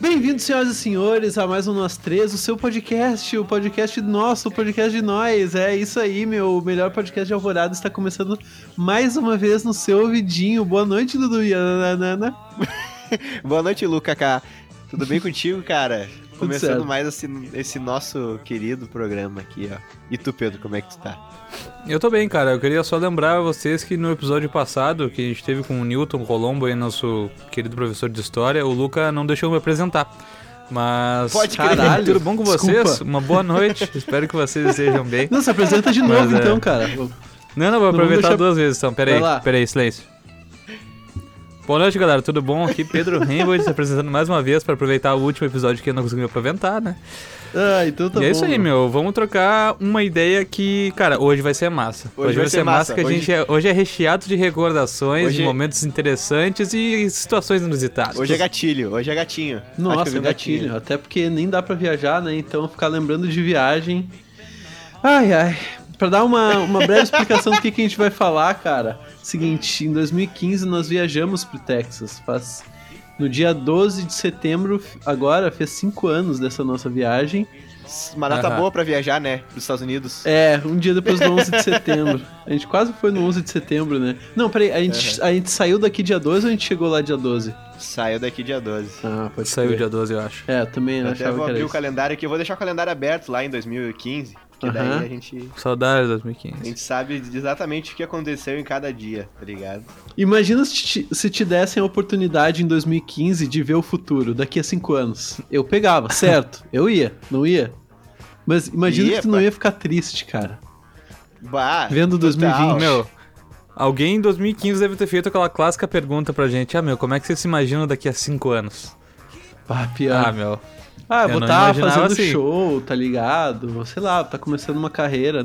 Bem-vindos, senhoras e senhores, a mais um Nós Três, o seu podcast, o podcast nosso, o podcast de nós. É isso aí, meu. O melhor podcast de Alvorada está começando mais uma vez no seu ouvidinho. Boa noite, Dudu. Boa noite, Luca K. Tudo bem contigo, cara? Começando certo. mais esse, esse nosso querido programa aqui, ó. E tu, Pedro, como é que tu tá? Eu tô bem, cara. Eu queria só lembrar a vocês que no episódio passado, que a gente teve com o Newton Colombo aí, nosso querido professor de história, o Luca não deixou eu me apresentar. Mas. Pode crer. Caralho. Tudo bom com vocês? Desculpa. Uma boa noite. Espero que vocês estejam bem. Não, se apresenta de Mas, novo, é. então, cara. Não, não, vou Não aproveitar deixar- duas vezes então. Pera Vai aí, lá. pera aí, silêncio. Boa noite, galera. Tudo bom? Aqui Pedro Rainbow se apresentando mais uma vez pra aproveitar o último episódio que eu não consegui me aproveitar, né? Ah, então tá e é bom. isso aí, meu. Vamos trocar uma ideia que, cara, hoje vai ser massa. Hoje vai ser massa. que a Hoje- gente é, hoje é recheado de recordações, Hoje- de momentos interessantes e situações inusitadas. Hoje é gatilho, hoje é gatinho. Nossa, vi um gatilho. Até porque nem dá pra viajar, né? Então ficar lembrando de viagem. Ai, ai. Pra dar uma, uma breve explicação do que, que a gente vai falar, cara. Seguinte, em 2015 nós viajamos pro Texas. Faz. No dia 12 de setembro, agora, fez cinco anos dessa nossa viagem. Uma data Aham. boa pra viajar, né? Pros Estados Unidos. É, um dia depois do 11 de setembro. A gente quase foi no 11 de setembro, né? Não, peraí, a gente, a gente saiu daqui dia 12 ou a gente chegou lá dia 12? Saiu daqui dia 12. Ah, pode Saiu crer. dia 12, eu acho. É, também Eu até achava vou que era abrir o calendário aqui. Eu vou deixar o calendário aberto lá em 2015. Que Aham. daí a gente, Saudades de a 2015. gente sabe exatamente o que aconteceu em cada dia, tá ligado? Imagina se te, se te dessem a oportunidade em 2015 de ver o futuro, daqui a cinco anos. Eu pegava, certo? Eu ia, não ia? Mas imagina Ia, que tu não ia ficar triste, cara. Bah, Vendo total. 2020. Meu, alguém em 2015 deve ter feito aquela clássica pergunta pra gente: Ah, meu, como é que você se imagina daqui a 5 anos? Pá, pior. Ah, meu. Ah, eu vou estar imaginava fazendo assim. show, tá ligado? Sei lá, tá começando uma carreira.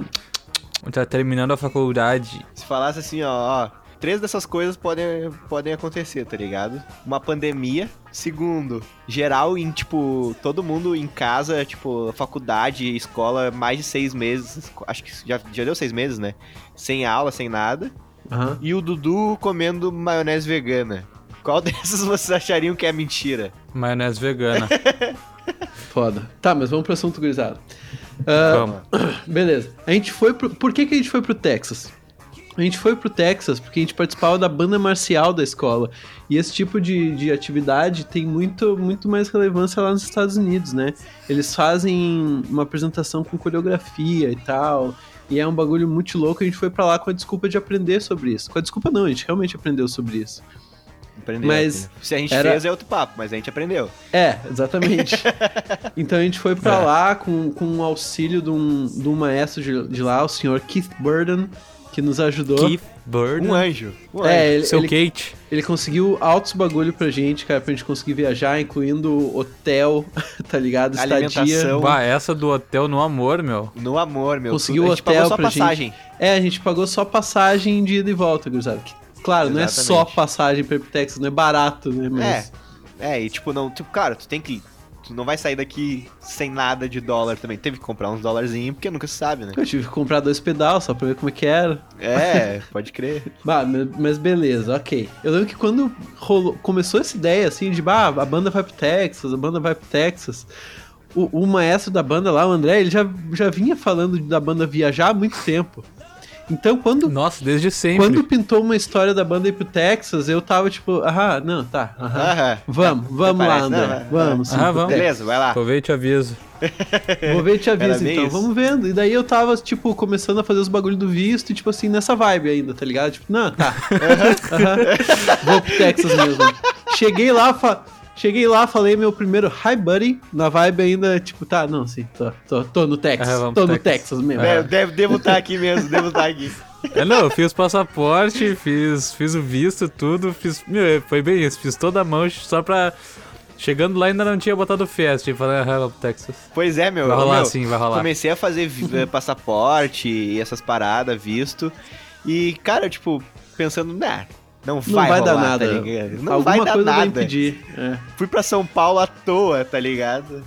Tá terminando a faculdade. Se falasse assim, ó, ó, três dessas coisas podem, podem acontecer, tá ligado? Uma pandemia. Segundo, geral em, tipo, todo mundo em casa, tipo, faculdade, escola, mais de seis meses. Acho que já, já deu seis meses, né? Sem aula, sem nada. Aham. E o Dudu comendo maionese vegana. Qual dessas vocês achariam que é mentira? Maionese vegana. Foda. Tá, mas vamos pro assunto gurizado. Ah, Vamos. Beleza. A gente foi pro... Por que, que a gente foi pro Texas? A gente foi pro Texas porque a gente participava da banda marcial da escola. E esse tipo de, de atividade tem muito, muito mais relevância lá nos Estados Unidos, né? Eles fazem uma apresentação com coreografia e tal. E é um bagulho muito louco. A gente foi pra lá com a desculpa de aprender sobre isso. Com a desculpa não, a gente realmente aprendeu sobre isso. Aprendeu. Mas Se a gente era- fez é outro papo, mas a gente aprendeu. É, exatamente. então a gente foi pra lá com, com o auxílio de um, de um maestro de, de lá, o senhor Keith Burden, que nos ajudou. Keith Bird. Um anjo. Um anjo. É, ele, Seu ele, Kate. ele conseguiu altos bagulho pra gente, cara, pra gente conseguir viajar, incluindo hotel, tá ligado? Estadia. Alimentação. Bah, essa do hotel no amor, meu. No amor, meu. Conseguiu a gente hotel pagou só pra passagem. É, a gente pagou só passagem de ida e volta, gurizada. Que, Claro, não é só Exatamente. passagem pra Texas, não é barato, né? Mas... É, e tipo, não. Tipo, claro, tu tem que. Tu não vai sair daqui sem nada de dólar também. Teve que comprar uns dólarzinhos, porque nunca se sabe, né? Eu tive que comprar dois pedal só pra ver como é que era. É, pode crer. Bah, mas beleza, ok. Eu lembro que quando rolou- começou essa ideia, assim, de, bah, a banda vai pro Texas, a banda vai pro Texas, o, o maestro da banda lá, o André, ele já, já vinha falando da banda viajar há muito tempo. Então, quando, Nossa, desde sempre. quando pintou uma história da banda ir pro Texas, eu tava tipo, ah, não, tá, aham. Aham. Vamos, vamos lá, André. não, vai- vamos, sim, Ah, vamos. Beleza, vai lá. Aproveite e te aviso. Vou ver e te aviso, então. isso. Vamos vendo. E daí eu tava, tipo, começando a fazer os bagulho do visto e, tipo assim, nessa vibe ainda, tá ligado? Tipo, não, tá. Aham. Vou pro Texas mesmo. Cheguei lá, fa... cheguei lá, falei meu primeiro hi buddy, na vibe ainda, tipo, tá, não, sim, tô, tô, tô no Texas. Ah, tô no Texas. Texas mesmo. É, devo, devo estar aqui mesmo, devo estar aqui. É, não, eu fiz passaporte, fiz, fiz o visto, tudo, fiz. Meu, foi bem isso, fiz toda a mão só pra. Chegando lá ainda não tinha botado festa, falei, ah, vamos pro Texas. Pois é, meu. Vai rolar meu, sim, vai rolar. Comecei a fazer eh, passaporte e essas paradas, visto. E, cara, tipo, pensando, nah, não Não vai, vai, dar rolar, nada. tá ligado? Não Alguma vai dar coisa vai nada. impedir. É. Fui pra São Paulo à toa, tá ligado?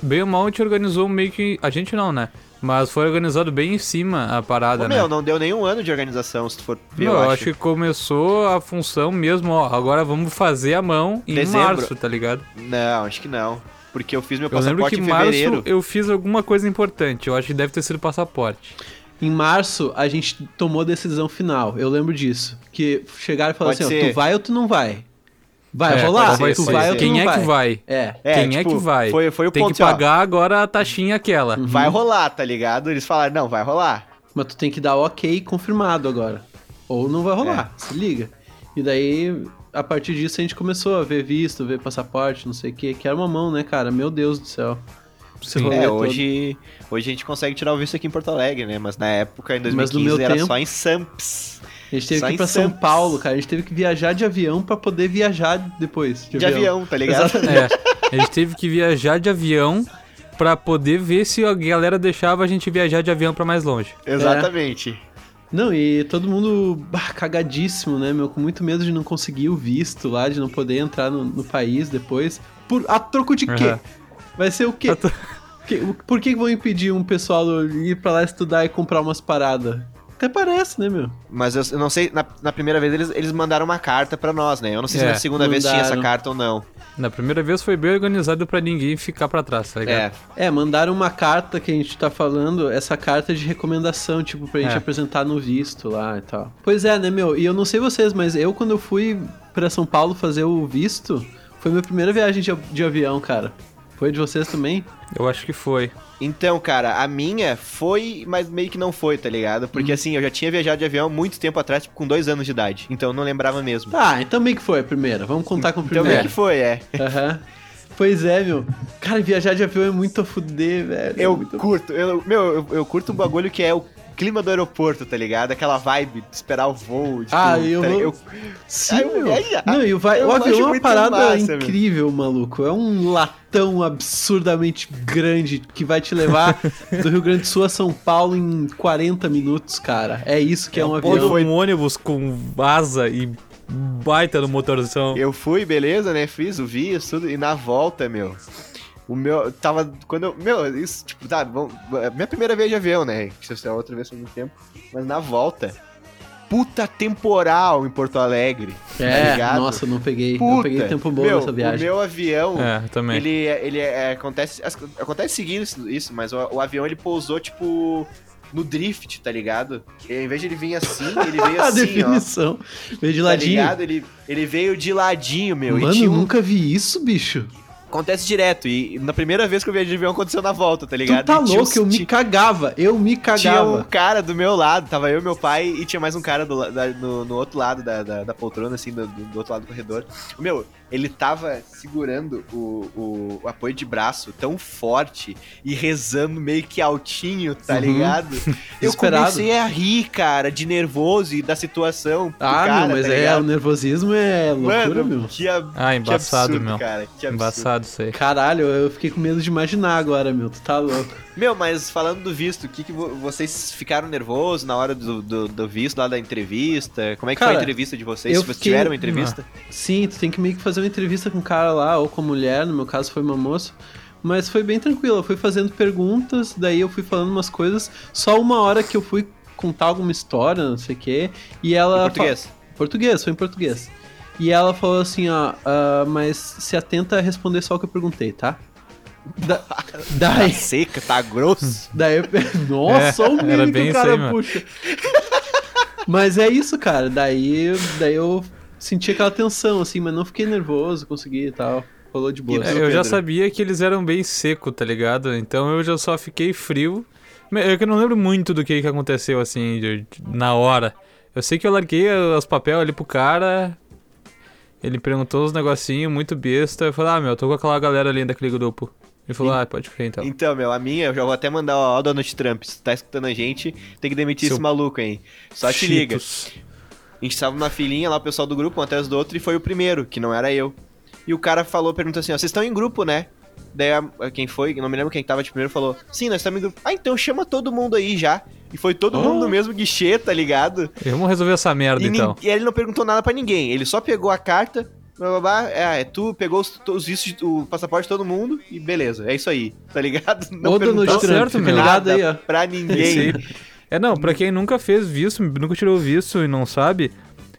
Bem ou mal, a gente organizou meio que. A gente não, né? Mas foi organizado bem em cima a parada, Ô, né? meu, não deu nenhum ano de organização, se tu for ver, Não, eu eu acho. acho que começou a função mesmo, ó. Agora vamos fazer a mão em Dezembro. março, tá ligado? Não, acho que não. Porque eu fiz meu Eu lembro passaporte que em em março fevereiro. eu fiz alguma coisa importante. Eu acho que deve ter sido passaporte. Em março, a gente tomou a decisão final. Eu lembro disso. Que chegaram e falaram Pode assim, ó, ser. tu vai ou tu não vai? Vai É, rolar? vai tu ser? vai ou tu Quem não é vai? que vai? É. É, Quem é tipo, que vai? foi- foi o Tem ponto, que assim, ó. pagar agora a taxinha aquela. Vai rolar, tá ligado? Eles falaram, não, vai rolar. Mas tu tem que dar ok confirmado agora. Ou não vai rolar, É. se liga. E daí, a partir disso, a gente começou a ver visto, ver passaporte, não sei o que. Que era uma mão, né, cara? Meu Deus do céu. Sim. rolê É, todo. hoje, hoje a gente consegue tirar o visto aqui em Porto Alegre, né? Mas na época, em Mas no 2015, meu era tempo- só em Samps. A gente teve só que ir pra São Santos. Paulo, cara. A gente teve que viajar de avião pra poder viajar depois. De avião, tá ligado? Exatamente. É, a gente teve que viajar de avião pra poder ver se a galera deixava a gente viajar de avião pra mais longe. Exatamente. Não, e todo mundo bah, cagadíssimo, né, meu? Com muito medo de não conseguir o visto lá, de não poder entrar no, no país depois. Por, a troco de quê? Vai ser o quê? Que- por que vão impedir um pessoal de ir pra lá estudar e comprar umas paradas? Até parece, né, meu? Mas eu, eu não sei, na, na primeira vez eles, eles mandaram uma carta pra nós, né? Eu não sei se É, na segunda vez tinha essa mandaram. carta ou não. Na primeira vez foi bem organizado pra ninguém ficar pra trás, tá ligado? É, É, mandaram uma carta que a gente tá falando, essa carta de recomendação, tipo, pra gente É. apresentar no visto lá e tal. Pois é, né, meu? E eu não sei vocês, mas eu, quando eu fui pra São Paulo fazer o visto, foi minha primeira viagem de, de avião, cara. Foi de vocês também? Eu acho que foi. Então, cara, a minha foi, mas meio que não foi, tá ligado? Porque Uhum. assim, eu já tinha viajado de avião muito tempo atrás, tipo, com dois anos de idade. Então eu não lembrava mesmo. Ah, então meio que foi a primeira. Vamos contar com a Então primeira. meio que foi, é. Aham. Pois é, meu. Cara, viajar de avião é muito a fuder, velho. É Eu muito... curto, eu, meu, eu, eu curto um bagulho que é o clima do aeroporto, tá ligado? Aquela vibe de esperar o voo. Tipo, Ah, eu tá vou- ligado? Sim, Ai, meu. ai, ai, Não, e o, vai... eu o avião é uma parada massa, meu. incrível, maluco. É um latão absurdamente grande que vai te levar do Rio Grande do Sul a São Paulo em 40 minutos, cara. É isso que é, um Pô, avião. um ônibus com asa e baita no motorzão. Eu fui, beleza, né? Fiz o visto, tudo, e na volta, meu. O meu. Tava. Quando eu. Meu, isso, tipo, tá, vamos, é minha primeira vez de avião, né? Que se é outra vez foi muito tempo. Mas na volta. Puta temporal em Porto Alegre. tá É, ligado? nossa, eu não peguei. Puta. eu peguei tempo bom meu, nessa viagem. O meu avião. É, também. Ele, ele é, acontece, as- acontece seguindo isso, isso, mas o, o avião ele pousou, tipo, no drift, tá ligado? E, ao invés de ele vir assim, ele veio a assim, ó. definição. Veio de Tá ladinho. ligado? Ele, ele veio de ladinho, meu. Mano, e tinha um... nunca vi isso, bicho. Acontece direto. E na primeira vez que eu viajei de avião aconteceu na volta, tá ligado? Tu tá louco, uns- eu me cagava. Eu me Tinha um cagava. cara do meu lado, tava eu e meu pai, e tinha mais um cara do, da- no, no outro lado da, da, da poltrona, assim, do- do outro lado do corredor. Meu, ele tava segurando o, o, o apoio de braço tão forte e rezando meio que altinho, tá Uhum. ligado? Eu comecei a rir, cara, de nervoso e da situação. Ah, cara, meu, mas tá é, o nervosismo é loucura, Mano, meu. que, ab- Ah, que embaçado, absurdo, meu. cara. Que absurdo. Embaçado isso aí. Caralho, eu fiquei com medo de imaginar agora, meu. Tu tá louco. Meu, mas falando do visto, o que, que vo- vocês ficaram nervosos na hora do, do, do visto, lá da entrevista? Como é que foi Cara, a entrevista de vocês? Se vocês fiquei- tiveram uma entrevista? Sim, tu tem que meio que fazer uma entrevista com o cara lá, ou com a mulher, no meu caso foi uma moça. Mas foi bem tranquilo, eu fui fazendo perguntas, daí eu fui falando umas coisas. Só uma hora que eu fui contar alguma história, não sei o quê, e ela... Em português? fa- Português, foi em português. E ela falou assim, ó, "Ah, mas se atenta a responder só o que eu perguntei, tá? Da- Tá daí, seca, tá grosso. daí eu... Nossa, É, olha o meme que o cara aí, puxa. Mas é isso, cara. Daí, daí eu senti aquela tensão, assim, mas não fiquei nervoso, consegui e tal. Rolou de boa. É, Isso, eu já sabia que eles eram bem seco, tá ligado? Então eu já só fiquei frio. É que eu não lembro muito do que, que aconteceu, assim, de- de- na hora. Eu sei que eu larguei os papéis ali pro cara. Ele perguntou uns negocinhos muito besta. Eu falei, ah, meu, tô com aquela galera ali daquele grupo. Ele falou, ah, pode crer então. Então, meu, a minha, eu já vou até mandar, ó, Donald Trump, se tu tá escutando a gente, tem que demitir Seu esse maluco, hein? Só te liga. A gente tava numa filinha lá, o pessoal do grupo, um atrás do outro, e foi o primeiro, que não era eu. E o cara falou, perguntou assim, ó, vocês estão em grupo, né? Daí a- quem foi, não me lembro quem tava de primeiro, falou, sim, nós estamos em grupo. Ah, então chama todo mundo aí já. E foi todo Oh. mundo no mesmo guichê, tá ligado? Vamos resolver essa merda E, então. e ele não perguntou nada pra ninguém, ele só pegou a carta, blá, blá, blá. É, é, tu pegou os, os vistos, o passaporte de todo mundo e beleza, é isso aí, tá ligado? Ou do perguntou Trump, certo, meu. ligado aí, ó. pra ninguém. É, não, pra quem nunca fez visto, nunca tirou visto e não sabe,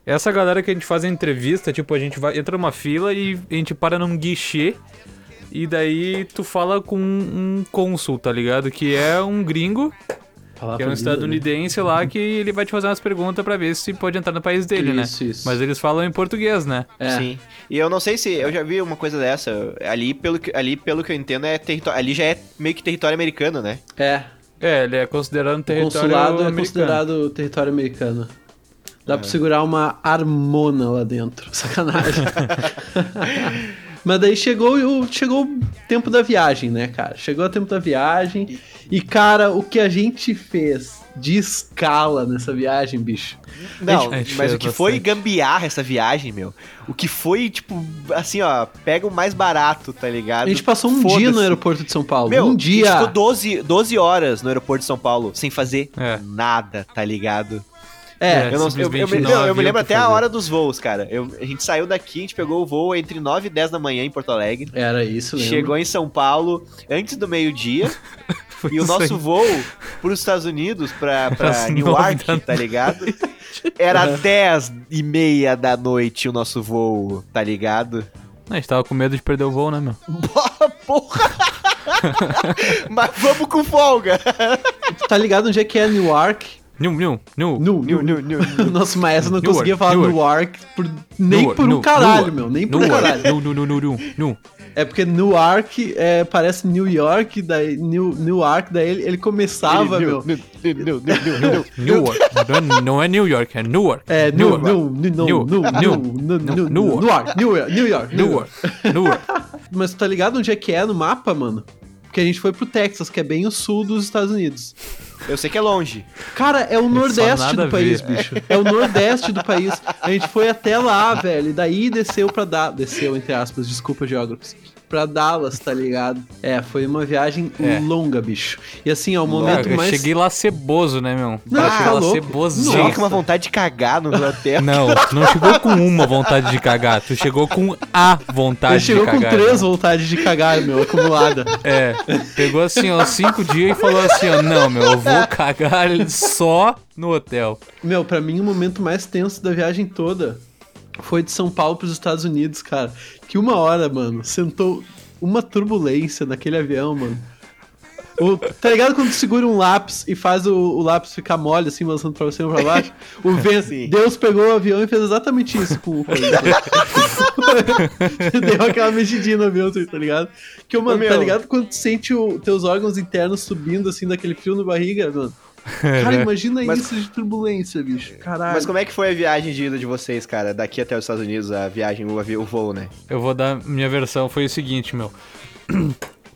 essa galera que a gente faz a entrevista, tipo, a gente vai, entra numa fila e a gente para num guichê e daí tu fala com um cônsul, tá ligado? Que é um gringo, Palavra que é um estadunidense lá, que ele vai te fazer umas perguntas pra ver se pode entrar no país dele, né? Isso, isso. Mas eles falam em português, né? É. Sim. E eu não sei se. Eu já vi uma coisa dessa. Ali, pelo que, ali, pelo que eu entendo, é território. Ali já é meio que território americano, né? É. É, ele é considerado um O território consulado é americano. considerado território americano. Dá pra segurar uma harmona lá dentro. Sacanagem. Mas daí chegou, o- chegou o tempo da viagem, né, cara? Chegou o tempo da viagem. E, cara, o que a gente fez de escala nessa viagem, bicho. Não, gente mas o que foi gambiarra essa viagem, meu? O que foi, tipo, assim, ó, pega o mais barato, tá ligado? A gente passou um dia no aeroporto de São Paulo. Meu, um a gente dia. ficou 12, 12 horas no aeroporto de São Paulo sem fazer É. nada, tá ligado? É, Eu, não, eu, eu, simplesmente me- não eu- me lembro até a fazer. hora dos voos, cara. Eu- a gente saiu daqui, a gente pegou o voo entre 9 e 10 da manhã em Porto Alegre. era isso, lembra? Chegou em São Paulo antes do meio-dia. E o isso aí. nosso voo pros Estados Unidos, pra, pra Newark, da tá ligado? Era 10 e meia da noite o nosso voo, tá ligado? A gente tava com medo de perder o voo, né, meu? Porra! Mas vamos com folga! Tá ligado onde é que é Newark? New, new, new, new, new, new, new. Nosso maestro não conseguia falar Newark, por, nem por um caralho, meu. Nem por um caralho. New, new, new, new, new. É porque Newark é, parece New York, daí, new, Newark, daí ele, ele começava, new, meu. New, Newark. Não é New York, é Newark. É Newark. Newark. Newark. New York. Newark. Newark. Mas tá ligado onde é que é no mapa, mano? Porque a gente foi pro Texas, que é bem o sul dos Estados Unidos. Eu sei que é longe. Cara, é o nordeste do país, ver. bicho. É o nordeste do país. A gente foi até lá, velho. E daí desceu pra dar. Desceu, entre aspas, desculpa, geógrafos. Pra Dallas, tá ligado? É, foi uma viagem É. longa, bicho. E assim, ó, o momento eu mais. cheguei lá ceboso, né, meu? Não, eu tá cheguei lá cebosinho. Cheguei com uma vontade de cagar no hotel. Não, tu não chegou com uma vontade de cagar, tu chegou com a vontade Ele chegou de com cagar. três vontades de cagar, meu, acumulada. É, pegou assim, ó, cinco dias e falou assim, ó, não, meu, eu vou cagar só no hotel. Meu, pra mim o momento mais tenso da viagem toda foi de São Paulo pros Estados Unidos, cara. Que uma hora, mano, sentou uma turbulência naquele avião, mano. O- tá ligado quando tu segura um lápis e faz o, o lápis ficar mole, assim, lançando pra cima e pra baixo? O vento, Sim. Deus pegou o avião e fez exatamente isso com o coisa. Deu aquela mexidinha no avião, tá ligado? Que, mano, Ô, meu. tá ligado quando tu sente os teus órgãos internos subindo, assim, daquele frio no barriga, mano? Cara, imagina Mas- isso de turbulência, bicho. Caralho. Mas como é que foi a viagem de ida de vocês, cara? Daqui até os Estados Unidos, a viagem, o, voo, né? Eu vou dar minha versão, foi o seguinte, meu.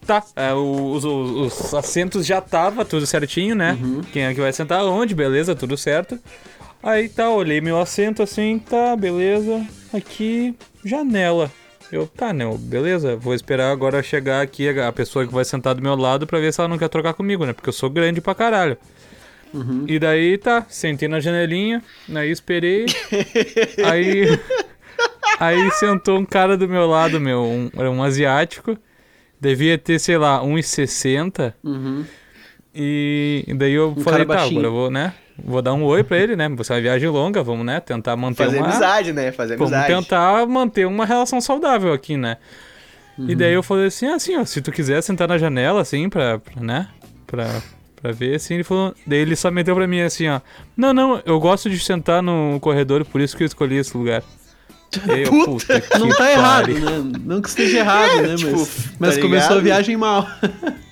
Tá, é, os, os- os assentos já tava tudo certinho, né? Quem é que vai sentar onde, beleza, tudo certo. Aí tá, olhei meu assento assim, tá, beleza. Aqui, janela. Eu, tá, não, beleza, vou esperar agora chegar aqui a a pessoa que vai sentar do meu lado pra ver se ela não quer trocar comigo, né? Porque eu sou grande pra caralho. E daí tá, sentei na janelinha, aí esperei. aí. Aí sentou um cara do meu lado, meu, um, era um asiático. Devia ter, sei lá, 1,60. Uhum. E, e daí eu Um falei, tá, agora eu vou, né? Vou dar um oi pra ele, né? Você é uma viagem longa, vamos, né? Tentar manter Fazer uma. amizade, né? Fazer Vamos amizade. tentar manter uma relação saudável aqui, né? E daí eu falei assim, assim, ó, se tu quiser sentar na janela, assim, pra, pra, né? Pra, pra ver, assim, ele falou. Daí ele só meteu pra mim assim, ó. Não, não, eu gosto de sentar no corredor, por isso que eu escolhi esse lugar. Eu, puta, que Não tá errado, pariu. né? Não que esteja errado, né? tipo, mas tá começou a viagem mal.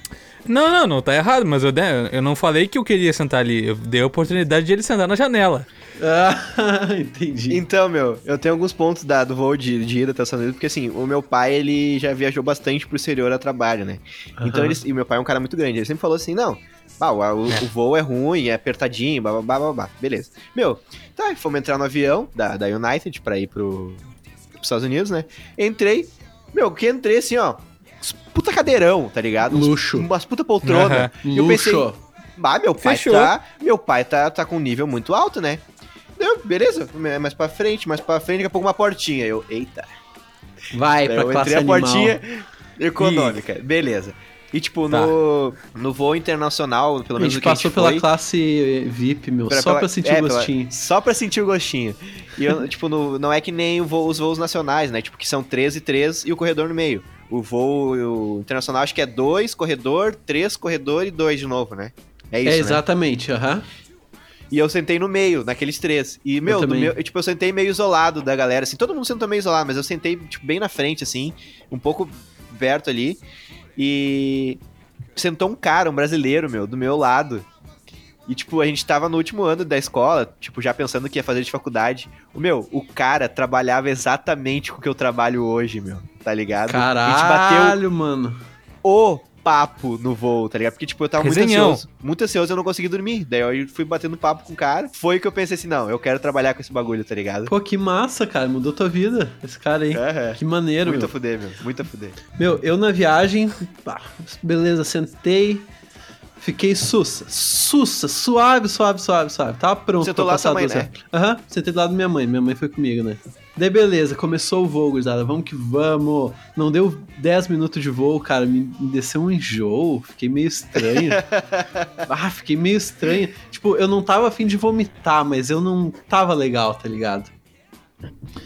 Não, não, não tá errado, mas eu, né, eu não falei que eu queria sentar ali. Eu dei a oportunidade de ele sentar na janela. ah, entendi. Então, meu, eu tenho alguns pontos da, do voo de, de ida até os Estados Unidos, porque assim, o meu pai, ele já viajou bastante pro exterior a trabalho, né? Então, Aham. ele, e meu pai é um cara muito grande, ele sempre falou assim, não, pá, o, o- o voo é ruim, é apertadinho, blá, blá, blá, blá, beleza. Meu, tá, fomos entrar no avião da, da United pra ir pro, pros Estados Unidos, né? Entrei, meu, que entrei assim, ó, puta cadeirão, tá ligado? Luxo. Umas puta poltrona. Aham. E eu pensei, Luxo. ah, meu pai Fechou. tá. Meu pai tá, tá com um nível muito alto, né? Eu, beleza, mais pra frente, mais pra frente, daqui a pouco uma portinha. Eu, eita. Vai Daí pra eu classe entrei a animal. portinha econômica. Beleza. E, tipo, no, no voo internacional, pelo A menos gente o que a passou gente pela foi... classe VIP, meu, Pra- só pela- pra sentir é, o pela- gostinho. só pra sentir o gostinho. E, eu, tipo, no- não é que nem o voo- os voos nacionais, né? Tipo, que são 13 e 3 e o corredor no meio. O voo o internacional acho que é 2, corredor, 3, corredor e 2 de novo, né? É isso, é, né? exatamente, aham. E eu sentei no meio, naqueles três. E, meu, do também. meu, eu, tipo, eu sentei meio isolado da galera, assim. Todo mundo sentou meio isolado, mas eu sentei, tipo, bem na frente, assim. Um pouco perto ali. E sentou um cara, um brasileiro, meu, do meu lado. E, tipo, a gente tava no último ano da escola, tipo, já pensando que ia fazer de faculdade. O meu, o cara trabalhava exatamente com o que eu trabalho hoje, meu. Tá ligado? A gente bateu Caralho, mano. o papo no voo, tá ligado? Porque, tipo, eu tava muito Resenhão. ansioso. Muito ansioso, eu não consegui dormir. Daí eu fui batendo papo com o cara. Foi que eu pensei assim, não, eu quero trabalhar com esse bagulho, tá ligado? Pô, que massa, cara. Mudou tua vida, esse cara aí. Que maneiro, Muito a meu. fuder, meu. Muito a fuder. Meu, eu na viagem, pá, beleza, sentei, fiquei sussa, sussa, suave, suave, suave, suave. Tava pronto Sentou pra lá com passar a mãe, né? Aham, sentei do lado da minha mãe, minha mãe foi comigo, né? Daí beleza, começou o voo, gurizada, vamos que vamos. Não deu 10 minutos de voo, cara, me, me desceu um enjoo, fiquei meio estranho. ah, fiquei meio estranho. Tipo, eu não tava afim de vomitar, mas eu não tava legal, tá ligado?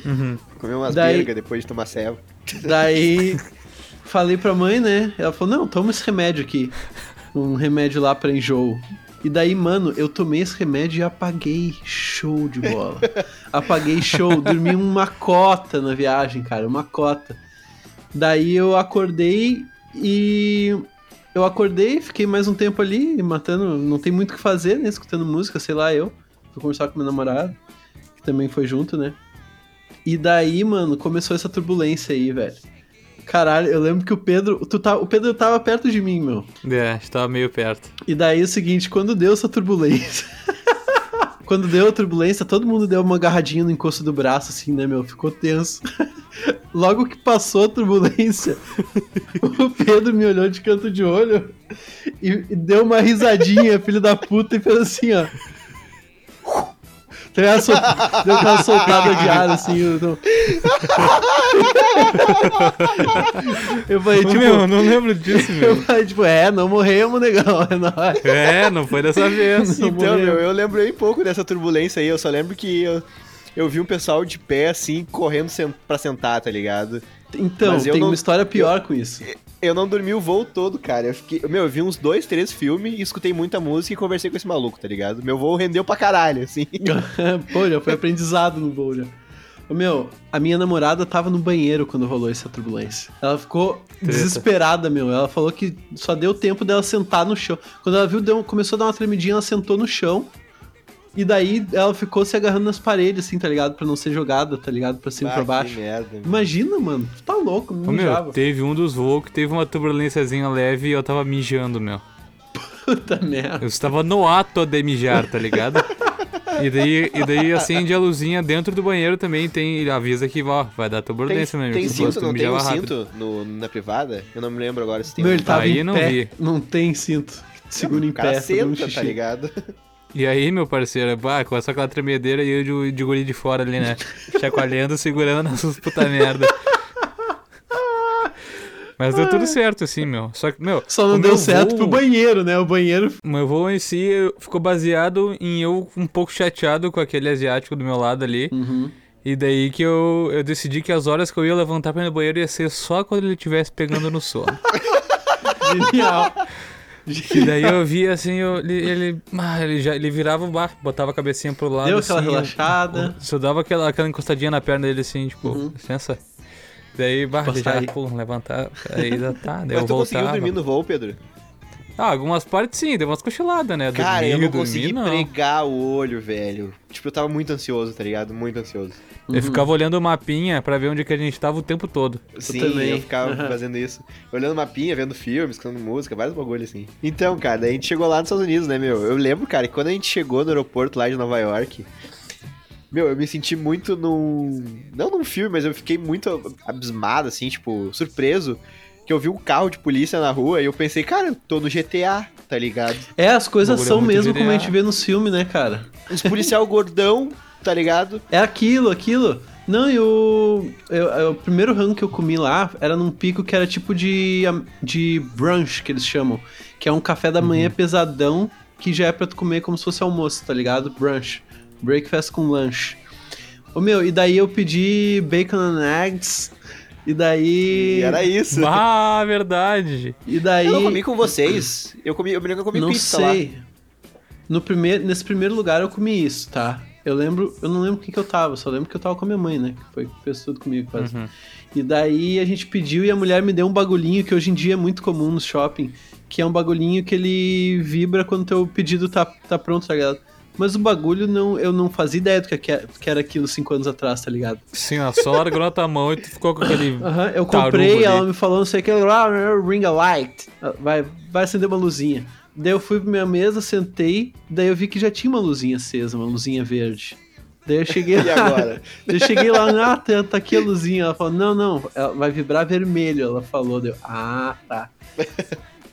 Uhum. Comi umas Daí- bergas depois de tomar ceva. Daí falei pra mãe, né? Ela falou: Não, toma esse remédio aqui. Um remédio lá pra enjoo. E daí, mano, eu tomei esse remédio e apaguei. Show de bola. apaguei show. Dormi uma cota na viagem, cara. Uma cota. Daí eu acordei e. Eu acordei, fiquei mais um tempo ali, matando. Não tem muito o que fazer, né? Escutando música, sei lá, eu. Fui conversar com meu namorado, que também foi junto, né? E daí, mano, começou essa turbulência aí, velho. Caralho, eu lembro que o Pedro. Tu tá, o Pedro tava perto de mim, meu. É, estava meio perto. E daí é o seguinte, quando deu essa turbulência. quando deu a turbulência, todo mundo deu uma agarradinha no encosto do braço, assim, né, meu? Ficou tenso. Logo que passou a turbulência, o Pedro me olhou de canto de olho e, e deu uma risadinha, filho da puta, e fez assim, ó. Deu aquela, sol- deu aquela soltada de ar, assim. Eu, não- eu falei, tipo, meu, não lembro disso, eu meu. falei, tipo, é, não morremos, negão, é nóis. É, não foi dessa vez. Não Então, morreu. meu, eu lembro bem pouco dessa turbulência aí. Eu só lembro que eu, eu vi um pessoal de pé, assim, correndo sen pra sentar, tá ligado? Então, Mas eu tem não- uma história pior com isso. Eu não dormi o voo todo, cara. Eu fiquei. Meu, eu vi uns dois, três filmes, escutei muita música e conversei com esse maluco, tá ligado? Meu voo rendeu pra caralho, assim. Pô, já foi aprendizado no voo já. Meu, a minha namorada tava no banheiro quando rolou essa turbulência. Ela ficou desesperada, meu. Ela falou que só deu tempo dela sentar no chão. Quando ela viu, deu- começou a dar uma tremidinha, ela sentou no chão. E daí ela ficou se agarrando nas paredes, assim, tá ligado? Pra não ser jogada, tá ligado? Pra cima e Ah, pra que baixo. merda. Imagina, mano. Tu tá louco, me Ô, meu, mijava. teve um dos voos que teve uma turbulênciazinha leve e eu tava mijando, meu. Puta merda. Eu estava no ato de mijar, tá ligado? E daí, e daí acende a luzinha dentro do banheiro também, tem, ele avisa que ó, vai dar Tem, turbulência, meu tem cinto, não tem um cinto no, na privada? Eu não me lembro agora se tem Meu, um. ele tava Aí em não pé. vi. Não tem cinto. Segura em pé. um senta, tá ligado? E aí, meu parceiro, bah, com essa aquela tremedeira e eu de, de guri de fora ali, né? Chacoalhando, segurando essas puta merda. Mas deu tudo certo, assim, meu. Só que, meu. Só não deu certo voo- pro banheiro, né? O banheiro O meu voo em si ficou baseado em eu um pouco chateado com aquele asiático do meu lado ali. Uhum. E daí que eu, eu decidi que as horas que eu ia levantar pra ir no banheiro ia ser só quando ele estivesse pegando no sono. Genial. E daí eu vi assim, eu- ele, ele, ah, ele já ele virava o bar, botava a cabecinha pro lado. Deu aquela assim, eu- relaxada. Só dava aquela, aquela encostadinha na perna dele assim, tipo, Uhum. licença. Daí, bah, ele já, pô, levantar. Aí já tá, daí Mas eu tu conseguiu voltava. dormir no voo, Pedro? Ah, algumas partes sim, deu umas cochiladas, né? Cara, eu Dormir, não dormir, consegui não. pregar o olho, velho. Tipo, eu tava muito ansioso, tá ligado? Muito ansioso. Eu ficava olhando o mapinha pra ver onde que a gente tava o tempo todo. Sim, também. eu ficava Aham. fazendo isso. Olhando mapinha, vendo filmes, escutando música, vários bagulhos assim. Então, cara, daí a gente chegou lá nos Estados Unidos, né, meu? Eu lembro, cara, que quando a gente chegou no aeroporto lá de Nova York, meu, eu me senti muito num. Não num filme, mas eu fiquei muito abismado, assim, tipo, surpreso. Que eu vi um carro de polícia na rua e eu pensei, cara, eu tô no GTA, tá ligado? É, as coisas é são mesmo como a GTA. gente vê nos filmes, né, cara? Os policial gordão, tá ligado? É aquilo, aquilo. Não, e o, eu- eu- o primeiro rango que eu comi lá era num pico que era tipo de, de brunch, que eles chamam. Que é um café da manhã pesadão, que já é pra tu comer como se fosse almoço, tá ligado? Brunch. Breakfast com lunch. Ô meu, e daí eu pedi bacon and eggs, e daí... E era isso. Ah, verdade. E daí... Eu não comi com vocês. Eu comi, eu me lembro que eu comi Não pizza lá. sei. No primeiro, nesse primeiro lugar eu comi isso, tá? Eu lembro, eu não lembro com quem que eu tava, só lembro que eu tava com a minha mãe, né? Que foi que fez tudo comigo quase. Uhum. E daí a gente pediu e a mulher me deu um bagulhinho que hoje em dia é muito comum no shopping, que é um bagulhinho que ele vibra quando teu pedido tá, tá pronto, tá ligado? Mas o bagulho não, eu não fazia ideia do que, era aquilo cinco anos atrás, tá ligado? Sim, ó, só largou na tua mão e tu ficou com aquele. Aham, eu comprei, ali. ela me falou, não sei o que, ah, ring a light, vai, vai acender uma luzinha. Daí eu fui pra minha mesa, sentei, daí eu vi que já tinha uma luzinha acesa, uma luzinha verde. Daí eu cheguei E lá, agora? daí eu cheguei lá, ah, tá, tá aqui a luzinha. Ela falou, não, não, ela vai vibrar vermelho, ela falou. Deu, ah, tá.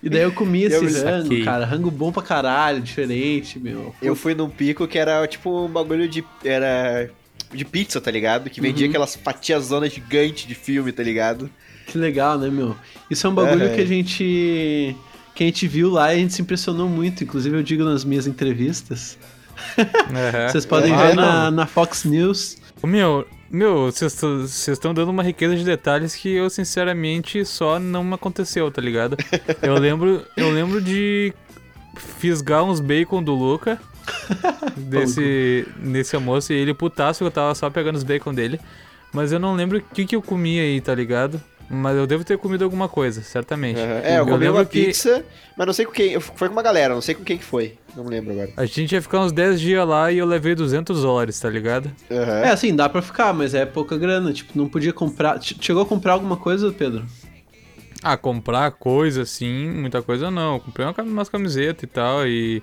E daí eu comi esse Eu rango, saquei. cara, rango bom pra caralho, diferente, meu. Eu fui num pico que era tipo um bagulho de. Era. De pizza, tá ligado? Que vendia Uhum. aquelas fatias zona gigante de filme, tá ligado? Que legal, né, meu? Isso é um bagulho É. que a gente que a gente viu lá e a gente se impressionou muito. Inclusive eu digo nas minhas entrevistas. Aham. Vocês podem Ah, ver na, na Fox News. Ô, Meu, meu, vocês estão dando uma riqueza de detalhes que eu, sinceramente, só não aconteceu, tá ligado? Eu lembro, eu lembro de fisgar uns bacon do Luca desse, nesse almoço e ele putaço que eu tava só pegando os bacon dele. Mas eu não lembro o que, que eu comi aí, tá ligado? Mas eu devo ter comido alguma coisa, certamente. Aham. É, eu comi lembro uma que pizza, mas não sei com quem. eu- Foi com uma galera, não sei com quem que foi. Não me lembro agora. A gente ia ficar uns 10 dias lá e eu levei 200 dólares, tá ligado? Aham. É, assim, dá pra ficar, mas é pouca grana. Tipo, não podia comprar. Ch- Chegou a comprar alguma coisa, Pedro? Ah, comprar coisa assim, muita coisa não. Eu comprei umas camisetas e tal, e,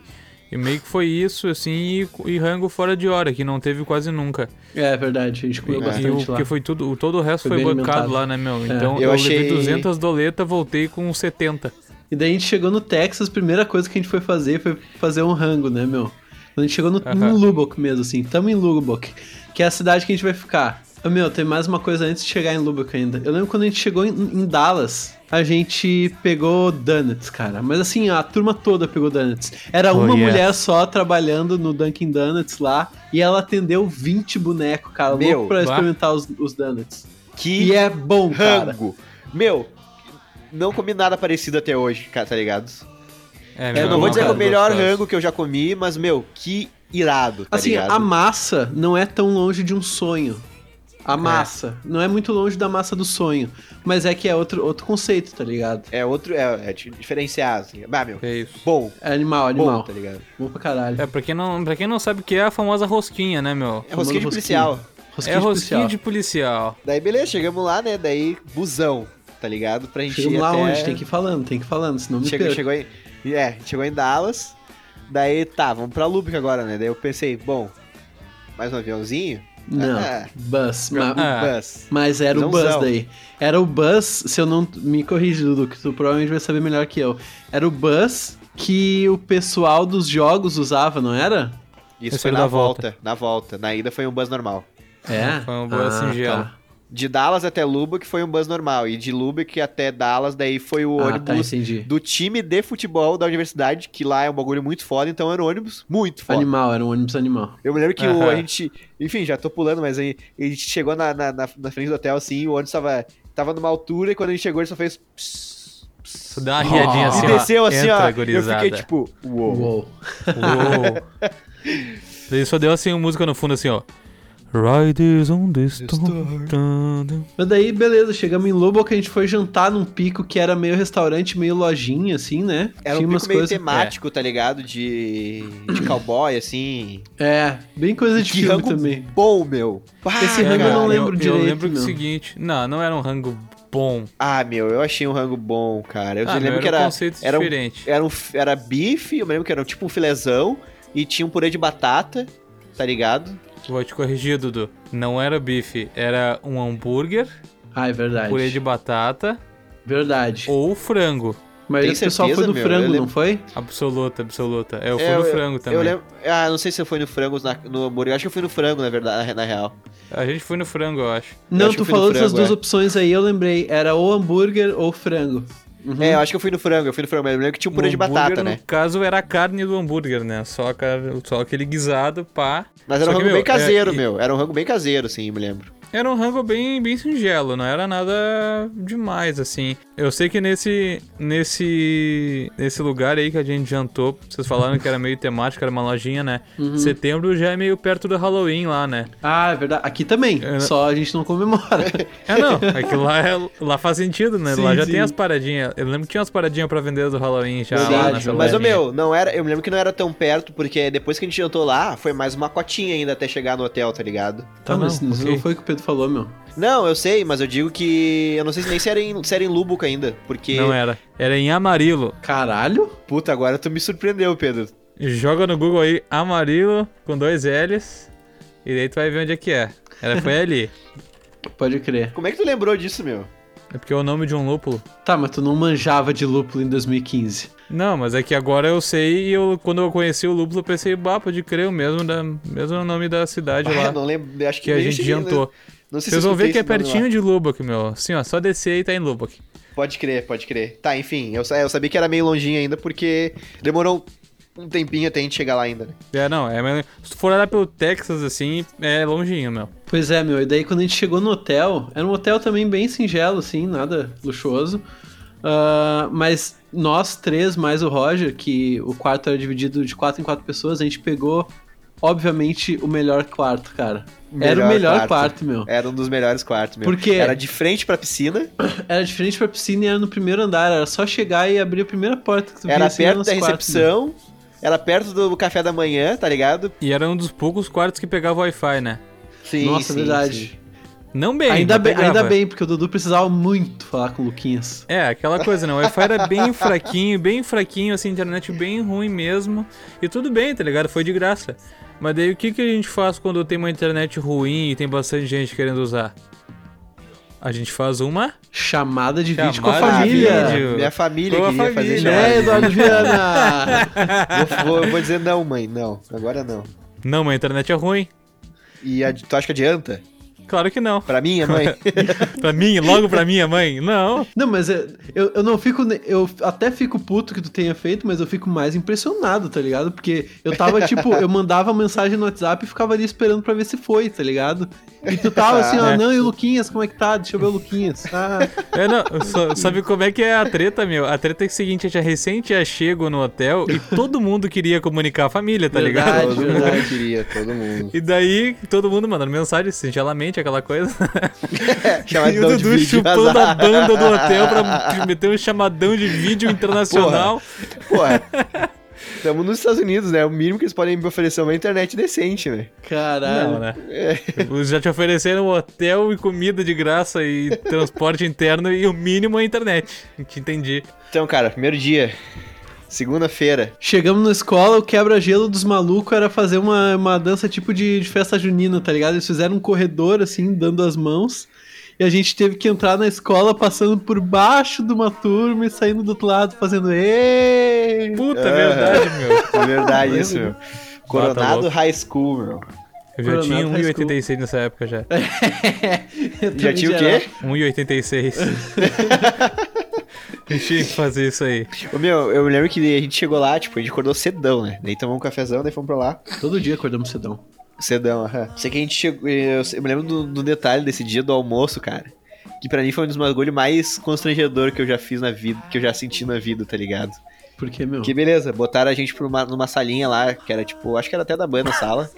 e meio que foi isso, assim, e, e rango fora de hora, que não teve quase nunca. É verdade, a gente comeu E, bastante o- lá. porque foi tudo, o- todo o resto Foi foi, bancado alimentado. lá, né, meu? É. Então Eu eu, achei- levei 200 doletas, voltei com 70. E daí a gente chegou no Texas, a primeira coisa que a gente foi fazer foi fazer um rango, né, meu? Quando a gente chegou no, Aham. no Lubbock mesmo, assim, tamo em Lubbock, que é a cidade que a gente vai ficar. Meu, tem mais uma coisa antes de chegar em Lubbock ainda. Eu lembro quando a gente chegou em, em Dallas, a gente pegou donuts, cara. Mas assim, a turma toda pegou donuts. Era Oh, uma yes. mulher só trabalhando no Dunkin' Donuts lá, e ela atendeu 20 bonecos, cara, Meu, louco pra bah. experimentar os, os donuts. Que E é bom, cara. rango. Meu, não comi nada parecido até hoje, cara, tá ligado? É, Eu meu, não vou dizer que é o cara, melhor gostoso. rango que eu já comi, mas, meu, que irado, tá Assim, ligado? a massa não é tão longe de um sonho. A massa não é muito longe da massa do sonho, mas é que é outro, outro conceito, tá ligado? É outro, é, é di- diferenciado, assim. Ah, meu, É isso. bom, É animal, bom, animal. tá ligado? Bom pra caralho. É, pra quem, não, pra quem não sabe o que é a famosa rosquinha, né, meu? É rosquinha de policial. Rosquinha é de rosquinha policial. de policial. Daí, beleza, chegamos lá, né? Daí, busão, tá ligado? Pra gente Chegamos ir lá até... onde? Tem que ir falando, tem que ir falando, senão me Chegou, chegou em... É, chegou em Dallas. Daí, tá, vamos pra Lubbock agora, né? Daí eu pensei, bom, mais um aviãozinho? Não, Ah. bus. ma- Ah. Bus. Mas era o bus Visãozão. daí. Era o bus, se eu não. Me corrige, Dudu, que tu provavelmente vai saber melhor que eu. Era o bus que o pessoal dos jogos usava, não era? Isso Esse foi na da volta. volta. na volta. Na ida foi um bus normal. É. Foi um bus singelo. Tá. De Dallas até Lubbock foi um bus normal. E de Lubbock até Dallas, daí foi o Ah, tá, ônibus entendi. do time de futebol da universidade, que lá é um bagulho muito foda, então era um ônibus muito foda. Animal, era um ônibus animal. Eu me lembro que o, a gente. Enfim, já tô pulando, mas aí a gente chegou na, na, na, na frente do hotel assim, o ônibus tava, tava numa altura e quando a gente chegou ele só fez. pss, pss, Só deu uma riadinha assim, e ó. desceu assim, Entra, ó. Eu gurizada. fiquei tipo, uou. Uou. Uou. Daí só deu assim uma música no fundo assim, ó. Riders on the storm. Mas daí, beleza, chegamos em Lubbock, a gente foi jantar num pico que era meio restaurante, meio lojinha, assim, né? Era Tinha um umas pico meio coisas. temático, tá ligado? De, de cowboy, assim. É, bem coisa de que filme rango também. bom, meu. Pá, Esse rango eu não lembro eu, direito, Eu lembro que o não. seguinte. Não, não era um rango bom. Ah, meu, eu achei um rango bom, cara. Eu Ah, lembro meu, que era um era. conceito era um, diferente. era, um, era bife, eu lembro que era tipo um filezão. E tinha um purê de batata, tá ligado? Vou te corrigir, Dudu. Não era bife, era um hambúrguer, Ah, é verdade. purê de batata Verdade. ou frango. Do Tem pessoal foi certeza, do meu? frango, Eu não foi? Absoluta, absoluta. É, eu fui É, no frango também. Eu lembro, ah, não sei se eu fui no frango na- no hambúrguer. Acho que eu fui no frango, na verdade, na real. A gente foi no frango, eu acho. Não, acho tu eu fui no falou dessas frango, duas é. opções aí, eu lembrei. Era ou hambúrguer ou frango. Uhum. É, eu acho que eu fui no frango, eu fui no frango, mas eu lembro que tinha um purê de hambúrguer, batata, né? No caso, era a carne do hambúrguer, né? Só, a car- só aquele guisado, pá. Mas era Só um que, rango meu, bem caseiro, é, meu. Era um rango bem caseiro, sim, me lembro. Era um rango bem, bem singelo, não era nada demais, assim. Eu sei que nesse, nesse, nesse lugar aí que a gente jantou, vocês falaram que era meio temático, era uma lojinha, né? Uhum. Setembro já é meio perto do Halloween lá, né? Ah, é verdade. Aqui também, É. só a gente não comemora. É, não, é que lá, é- lá faz sentido, né? Sim, lá já sim. tem as paradinhas. Eu lembro que tinha umas paradinhas pra vender do Halloween já Verdade, lá nessa Mas, lojinha. meu, não era. Eu me lembro que não era tão perto, porque depois que a gente jantou lá, foi mais uma cotinha ainda até chegar no hotel, tá ligado? Tá, mas não, não foi o que o Pedro falou, meu. Não, eu sei, mas eu digo que. Eu não sei nem se era em, se era em Lubbock ainda. Porque. Não era. Era em Amarillo. Caralho? Puta, agora tu me surpreendeu, Pedro. Joga no Google aí, Amarillo, com dois L's. E daí tu vai ver onde é que é. Era, foi ali. Pode crer. Como é que tu lembrou disso, meu? É porque é o nome de um lúpulo. Tá, mas tu não manjava de lúpulo em 2015. Não, mas é que agora eu sei e eu, quando eu conheci o lúpulo eu pensei, bah, pode crer, o mesmo, da, mesmo nome da cidade Ah, lá. não lembro. Acho que, Que a gente jantou. Não sei Vocês se vão ver que é nome lá. pertinho de Lubbock, meu. Assim, ó, só descer e tá em Lubbock. Pode crer, pode crer. Tá, enfim, eu, eu sabia que era meio longinho ainda, porque demorou um tempinho até a gente chegar lá ainda, né? É, não, é, mas se tu for olhar pelo Texas, assim, é longinho, meu. Pois é, meu. E daí quando a gente chegou no hotel, era um hotel também bem singelo, assim, nada luxuoso. Ah, mas nós três, mais o Roger, que o quarto era dividido de quatro em quatro pessoas, a gente pegou, obviamente, o melhor quarto, cara. era o melhor quarto, meu. Era um dos melhores quartos, meu. Por quê? Era de frente pra piscina, Era diferente pra piscina e era no primeiro andar. Era só chegar e abrir a primeira porta que tu via, era assim, perto da quarto, recepção, era perto do café da manhã, tá ligado? E era um dos poucos quartos que pegava Wi-Fi, né? Sim. Nossa, sim, verdade. sim. Não bem, ainda, bem pegava. ainda bem, porque o Dudu precisava muito falar com o Luquinhas. É, aquela coisa, né? O Wi-Fi era bem fraquinho, bem fraquinho, assim, internet bem ruim mesmo. E tudo bem, tá ligado? Foi de graça. Mas daí o que, que a gente faz quando tem uma internet ruim e tem bastante gente querendo usar? A gente faz uma. Chamada de vídeo com a Chamada família. vídeo. Minha família Com queria fazer família. chamada Né, de Eduardo. Viana? Vou, vou- vou dizer não, mãe, não. Agora não. Não, mas a internet é ruim. E a- tu acha que adianta? Claro que não. Pra mim, mãe? pra mim, logo pra minha mãe? Não. Não, mas é- eu, eu não fico. Eu até fico puto que tu tenha feito, mas eu fico mais impressionado, tá ligado? Porque eu tava, tipo, eu mandava mensagem no WhatsApp e ficava ali esperando pra ver se foi, tá ligado? E tu tava assim, ó, É. não, e o Luquinhas, como é que tá? Deixa eu ver o Luquinhas. Ah, É, não, só- sabe como é que é a treta, meu? A treta é o seguinte, a gente recém tinha chego no hotel e todo mundo queria comunicar a família, tá ligado? Verdade, todo verdade. mundo queria, todo mundo. E daí, todo mundo mandando mensagem, singelamente, aquela coisa. Chamadão e o de Dudu vídeo, chupando a azar. banda do hotel pra meter um chamadão de vídeo internacional. Porra. Estamos nos Estados Unidos, né? O mínimo que eles podem me oferecer é uma internet decente, né? caralho. Não, né? Eles já te ofereceram hotel e comida de graça e transporte interno e o mínimo é a internet. Te entendi. Então, cara, primeiro dia. Segunda-feira. Chegamos na escola, o quebra-gelo dos malucos era fazer uma, uma dança tipo de, de festa junina, tá ligado? Eles fizeram um corredor, assim, dando as mãos. E a gente teve que entrar na escola passando por baixo de uma turma e saindo do outro lado fazendo ê Puta, Ah. verdade, meu. É verdade isso, meu. Coronado louco. High School, meu. Eu já Coronado tinha High School. 1,86 nessa época já. Já tinha o quê? 1,86. Eu tinha que fazer isso aí. Ô, meu, eu lembro que a gente chegou lá, tipo, a gente acordou cedão, né? Daí tomamos um cafezão, daí fomos pra lá. Todo dia acordamos cedão. Cedão, aham. Sei que a gente chegou. Eu, eu me lembro do, do detalhe desse dia do almoço, cara. Que pra mim foi um dos bagulhos mais constrangedor que eu já fiz na vida, que eu já senti na vida, tá ligado? Porque, meu. Que beleza, botaram a gente pra uma, numa salinha lá, que era tipo, acho que era até da banda a sala.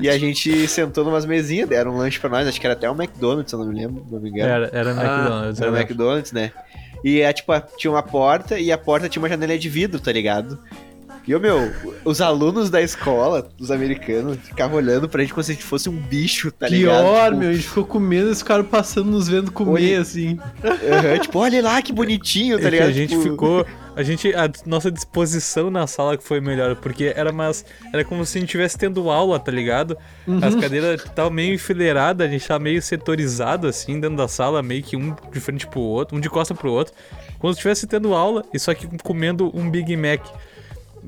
E a gente sentou numas mesinhas, deram um lanche pra nós, acho que era até um McDonald's, se eu não me lembro, não me engano. Era, era McDonald's. Era era. McDonald's, né? E é tipo, tinha uma porta e a porta tinha uma janela de vidro, tá ligado? E, ô, meu, os alunos da escola, os americanos, ficavam olhando pra gente como se a gente fosse um bicho, tá ligado? Pior, Tipo, meu, a gente ficou com medo e eles ficaram passando nos vendo comer, Olha- assim. aham, tipo, olha lá que bonitinho, tá É que ligado? a gente Tipo, ficou. A gente. A nossa disposição na sala que foi melhor, porque era umas. Era como se a gente estivesse tendo aula, tá ligado? As cadeiras estavam meio enfileiradas, a gente tava meio setorizado, assim, dentro da sala, meio que um de frente pro outro, um de costa pro outro. Como se estivesse tendo aula, e só que comendo um Big Mac.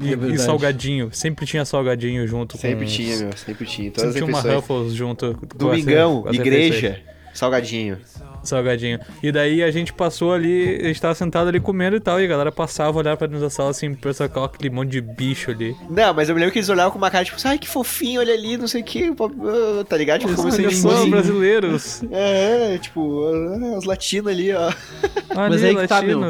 E, É e salgadinho. Sempre tinha salgadinho junto Sempre com. tinha, meu, sempre tinha. Todas Sempre as tinha uma. Ruffles junto. com as- Domingão, com as igreja, salgadinho. Salgadinho. E daí a gente passou ali, a gente tava sentado ali comendo e tal, e a galera passava, olhava pra dentro da sala assim, pensava com aquele monte de bicho ali. Não, mas eu me lembro que eles olhavam com uma cara, tipo, ai, que fofinho, olha ali, não sei o que, tá ligado? Tipo, como só, fossem... brasileiros. É, tipo, ah, os latinos ali, ó. Ali, aí que tá, meu.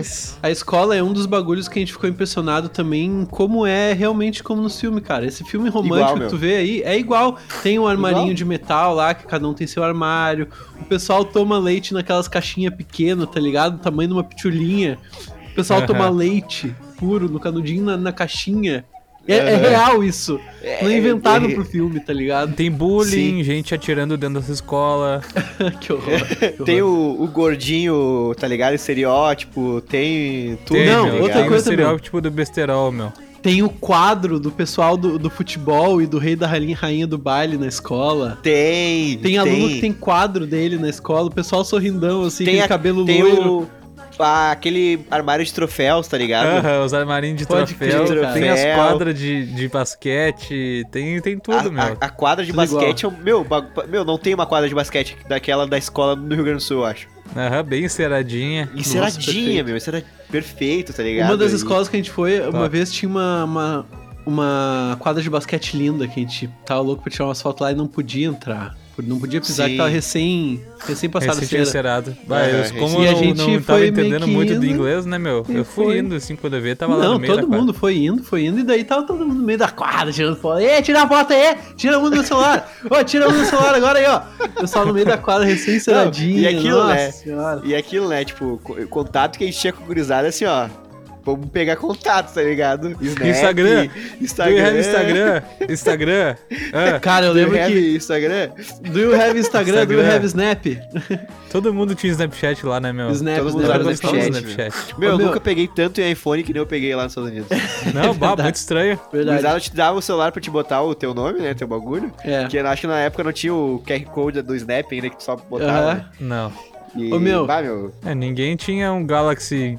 A escola é um dos bagulhos que a gente ficou impressionado também como é realmente como no filme, cara. Esse filme romântico Igual, que tu vê aí é igual. Tem um armarinho Igual. de metal lá, que cada um tem seu armário. O pessoal toma leite naquelas caixinhas pequenas, tá ligado? Tamanho de uma pitulinha. O pessoal Aham. toma leite puro no canudinho na, na caixinha. É, é Aham. real isso. Não É, inventaram é- pro filme, tá ligado? Tem bullying, gente atirando dentro dessa escola. que horror. que Tem horror. o, o gordinho, tá ligado? Estereótipo, tem tudo. Tem, Não, tá meu, outra tem coisa, o estereótipo do besterol, meu. Tem o quadro do pessoal do, do futebol e do rei da rainha, rainha do baile na escola. Tem, Tem aluno que tem quadro dele na escola, o pessoal sorrindão, assim, tem, a- cabelo tem loiro. o, a- aquele armário de troféus, tá ligado? Aham, os armarinhos de Pode troféu, crer, cara. tem as quadras de, de basquete, tem, tem tudo, A, meu. a- a quadra de Tudo basquete, é um- meu, meu, não tem uma quadra de basquete daquela da escola no Rio Grande do Sul, eu acho. Aham, bem enceradinha. Enceradinha, meu, isso era perfeito, tá ligado? Uma das E- escolas que a gente foi, uma vez tinha uma, uma, uma quadra de basquete linda que a gente tava louco pra tirar umas fotos lá e não podia entrar. Não podia pisar, Sim. que tava recém, recém passado Esse cera. encerado. Vai, eu- É, como e eu a não, gente não tava entendendo muito do indo, inglês, né, meu? Eu fui foi. indo, assim, quando eu vi, tava lá Não, no meio todo mundo foi indo, foi indo, e daí tava todo mundo no meio da quadra tirando foto. Ê, tira a foto aí! Tira um do meu celular! Ô, tira um do meu celular agora aí, ó! O pessoal no meio da quadra recém enceradinho. e aquilo, nossa né? senhora. E aquilo, né, tipo, o contato que a gente tinha com o gurizada, assim, ó. Vamos pegar contato, tá ligado? Snap, Instagram. Instagram. Do you have Instagram? Instagram? Ah, Cara, eu Do you lembro have que. Instagram? Do you have Instagram? Do you Instagram. have Snap? todo mundo tinha Snapchat lá, né, meu? Snap, Todo mundo do Snapchat, Snapchat. Meu, eu meu. nunca peguei tanto em iPhone que nem eu peguei lá nos Estados Unidos. Não, bah, verdade. muito estranho. Verdade. gurizada te dava o celular pra te botar o teu nome, né, teu bagulho. É. Que eu acho que na época não tinha o QR Code do Snap ainda, que tu só botava. Aham. né? Não. E, Ô, meu. Bah, meu. É, ninguém tinha um Galaxy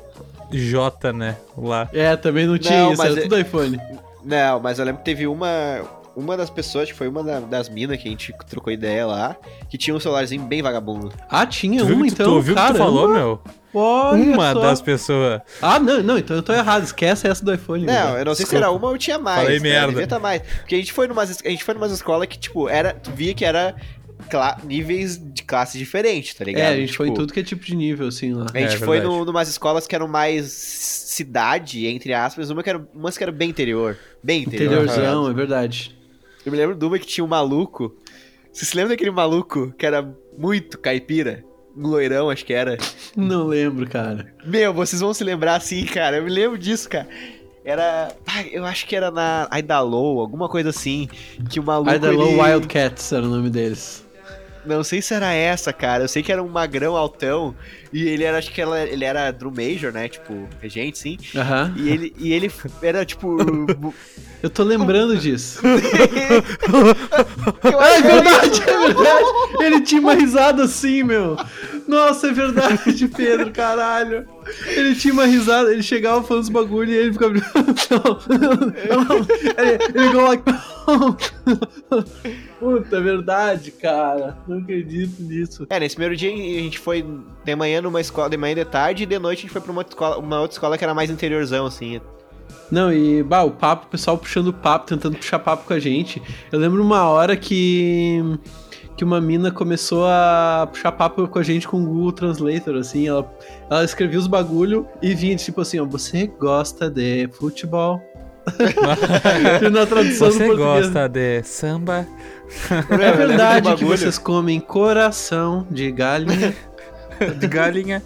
J, né, lá. É, também não tinha Não, isso, mas era é- tudo iPhone. Não, mas eu lembro que teve uma. Uma das pessoas, que foi uma da- das minas que a gente trocou ideia lá, que tinha um celularzinho bem vagabundo. Ah, tinha Tu uma então, tu viu o que tu falou, meu? Olha Uma só. das pessoas. Ah, não, não, então eu tô errado. Esquece essa do iPhone. Não, cara. eu não sei Desculpa. se era uma ou tinha mais. Falei né? merda. Devia tá mais. Porque a gente foi numas, a gente foi numas escolas que, tipo, era. Tu via que era níveis de classe diferentes, tá ligado? É, a gente Tipo, foi em tudo que é tipo de nível, assim, lá. A gente É, foi verdade. no, numas escolas que eram mais cidade, entre aspas, uma que era, umas que era bem interior. Bem interior. Interiorzão, é verdade. Eu me lembro de uma que tinha um maluco. Você se lembra daquele maluco que era muito caipira? Um loirão, acho que era. Não lembro, cara. Meu, vocês vão se lembrar assim, cara. Eu me lembro disso, cara. Era. eu acho que era na Aidalow, alguma coisa assim. Que o maluco. Idalo ele... Wildcats era o nome deles. Não sei se era essa, cara. Eu sei que era um magrão altão. E ele era, acho que ela- ele era drum major, né? Tipo, regente, sim. Aham. E ele, e ele era, tipo. Eu tô lembrando disso. é verdade, é verdade. Ele tinha uma risada assim, meu. Nossa, é verdade, Pedro, caralho. Ele tinha uma risada, ele chegava falando os bagulho e ele ficava. ele, ele ficava like. Puta, é verdade, cara. Não acredito nisso. É, nesse primeiro dia a gente foi de manhã numa escola, de manhã de tarde, e de noite a gente foi pra uma outra escola, uma outra escola que era mais interiorzão, assim. Não, e bah, o papo, o pessoal puxando papo, tentando puxar papo com a gente. Eu lembro uma hora que que uma mina começou a puxar papo com a gente com o Google Translator, assim, ela, ela escrevia os bagulho e vinha tipo assim, ó, você gosta de futebol? E na tradução Você gosta de samba? É verdade que vocês comem coração de galinha. De galinha?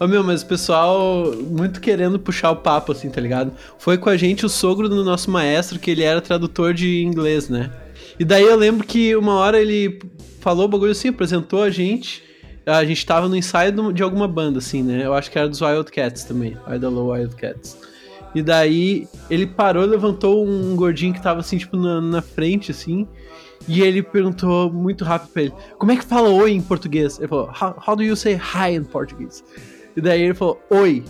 Ô meu, mas o pessoal muito querendo puxar o papo, assim, tá ligado? Foi com a gente o sogro do nosso maestro, que ele era tradutor de inglês, né? E daí eu lembro que uma hora ele falou o bagulho assim, apresentou a gente. A gente tava no ensaio de alguma banda, assim, né? Eu acho que era dos Wildcats também. Idol Wildcats. E daí ele parou, levantou um gordinho que tava assim, tipo, na, na frente, assim. E ele perguntou muito rápido pra ele: Como é que fala oi em português? Ele falou: How, how do you say hi in português? E daí ele falou: Oi.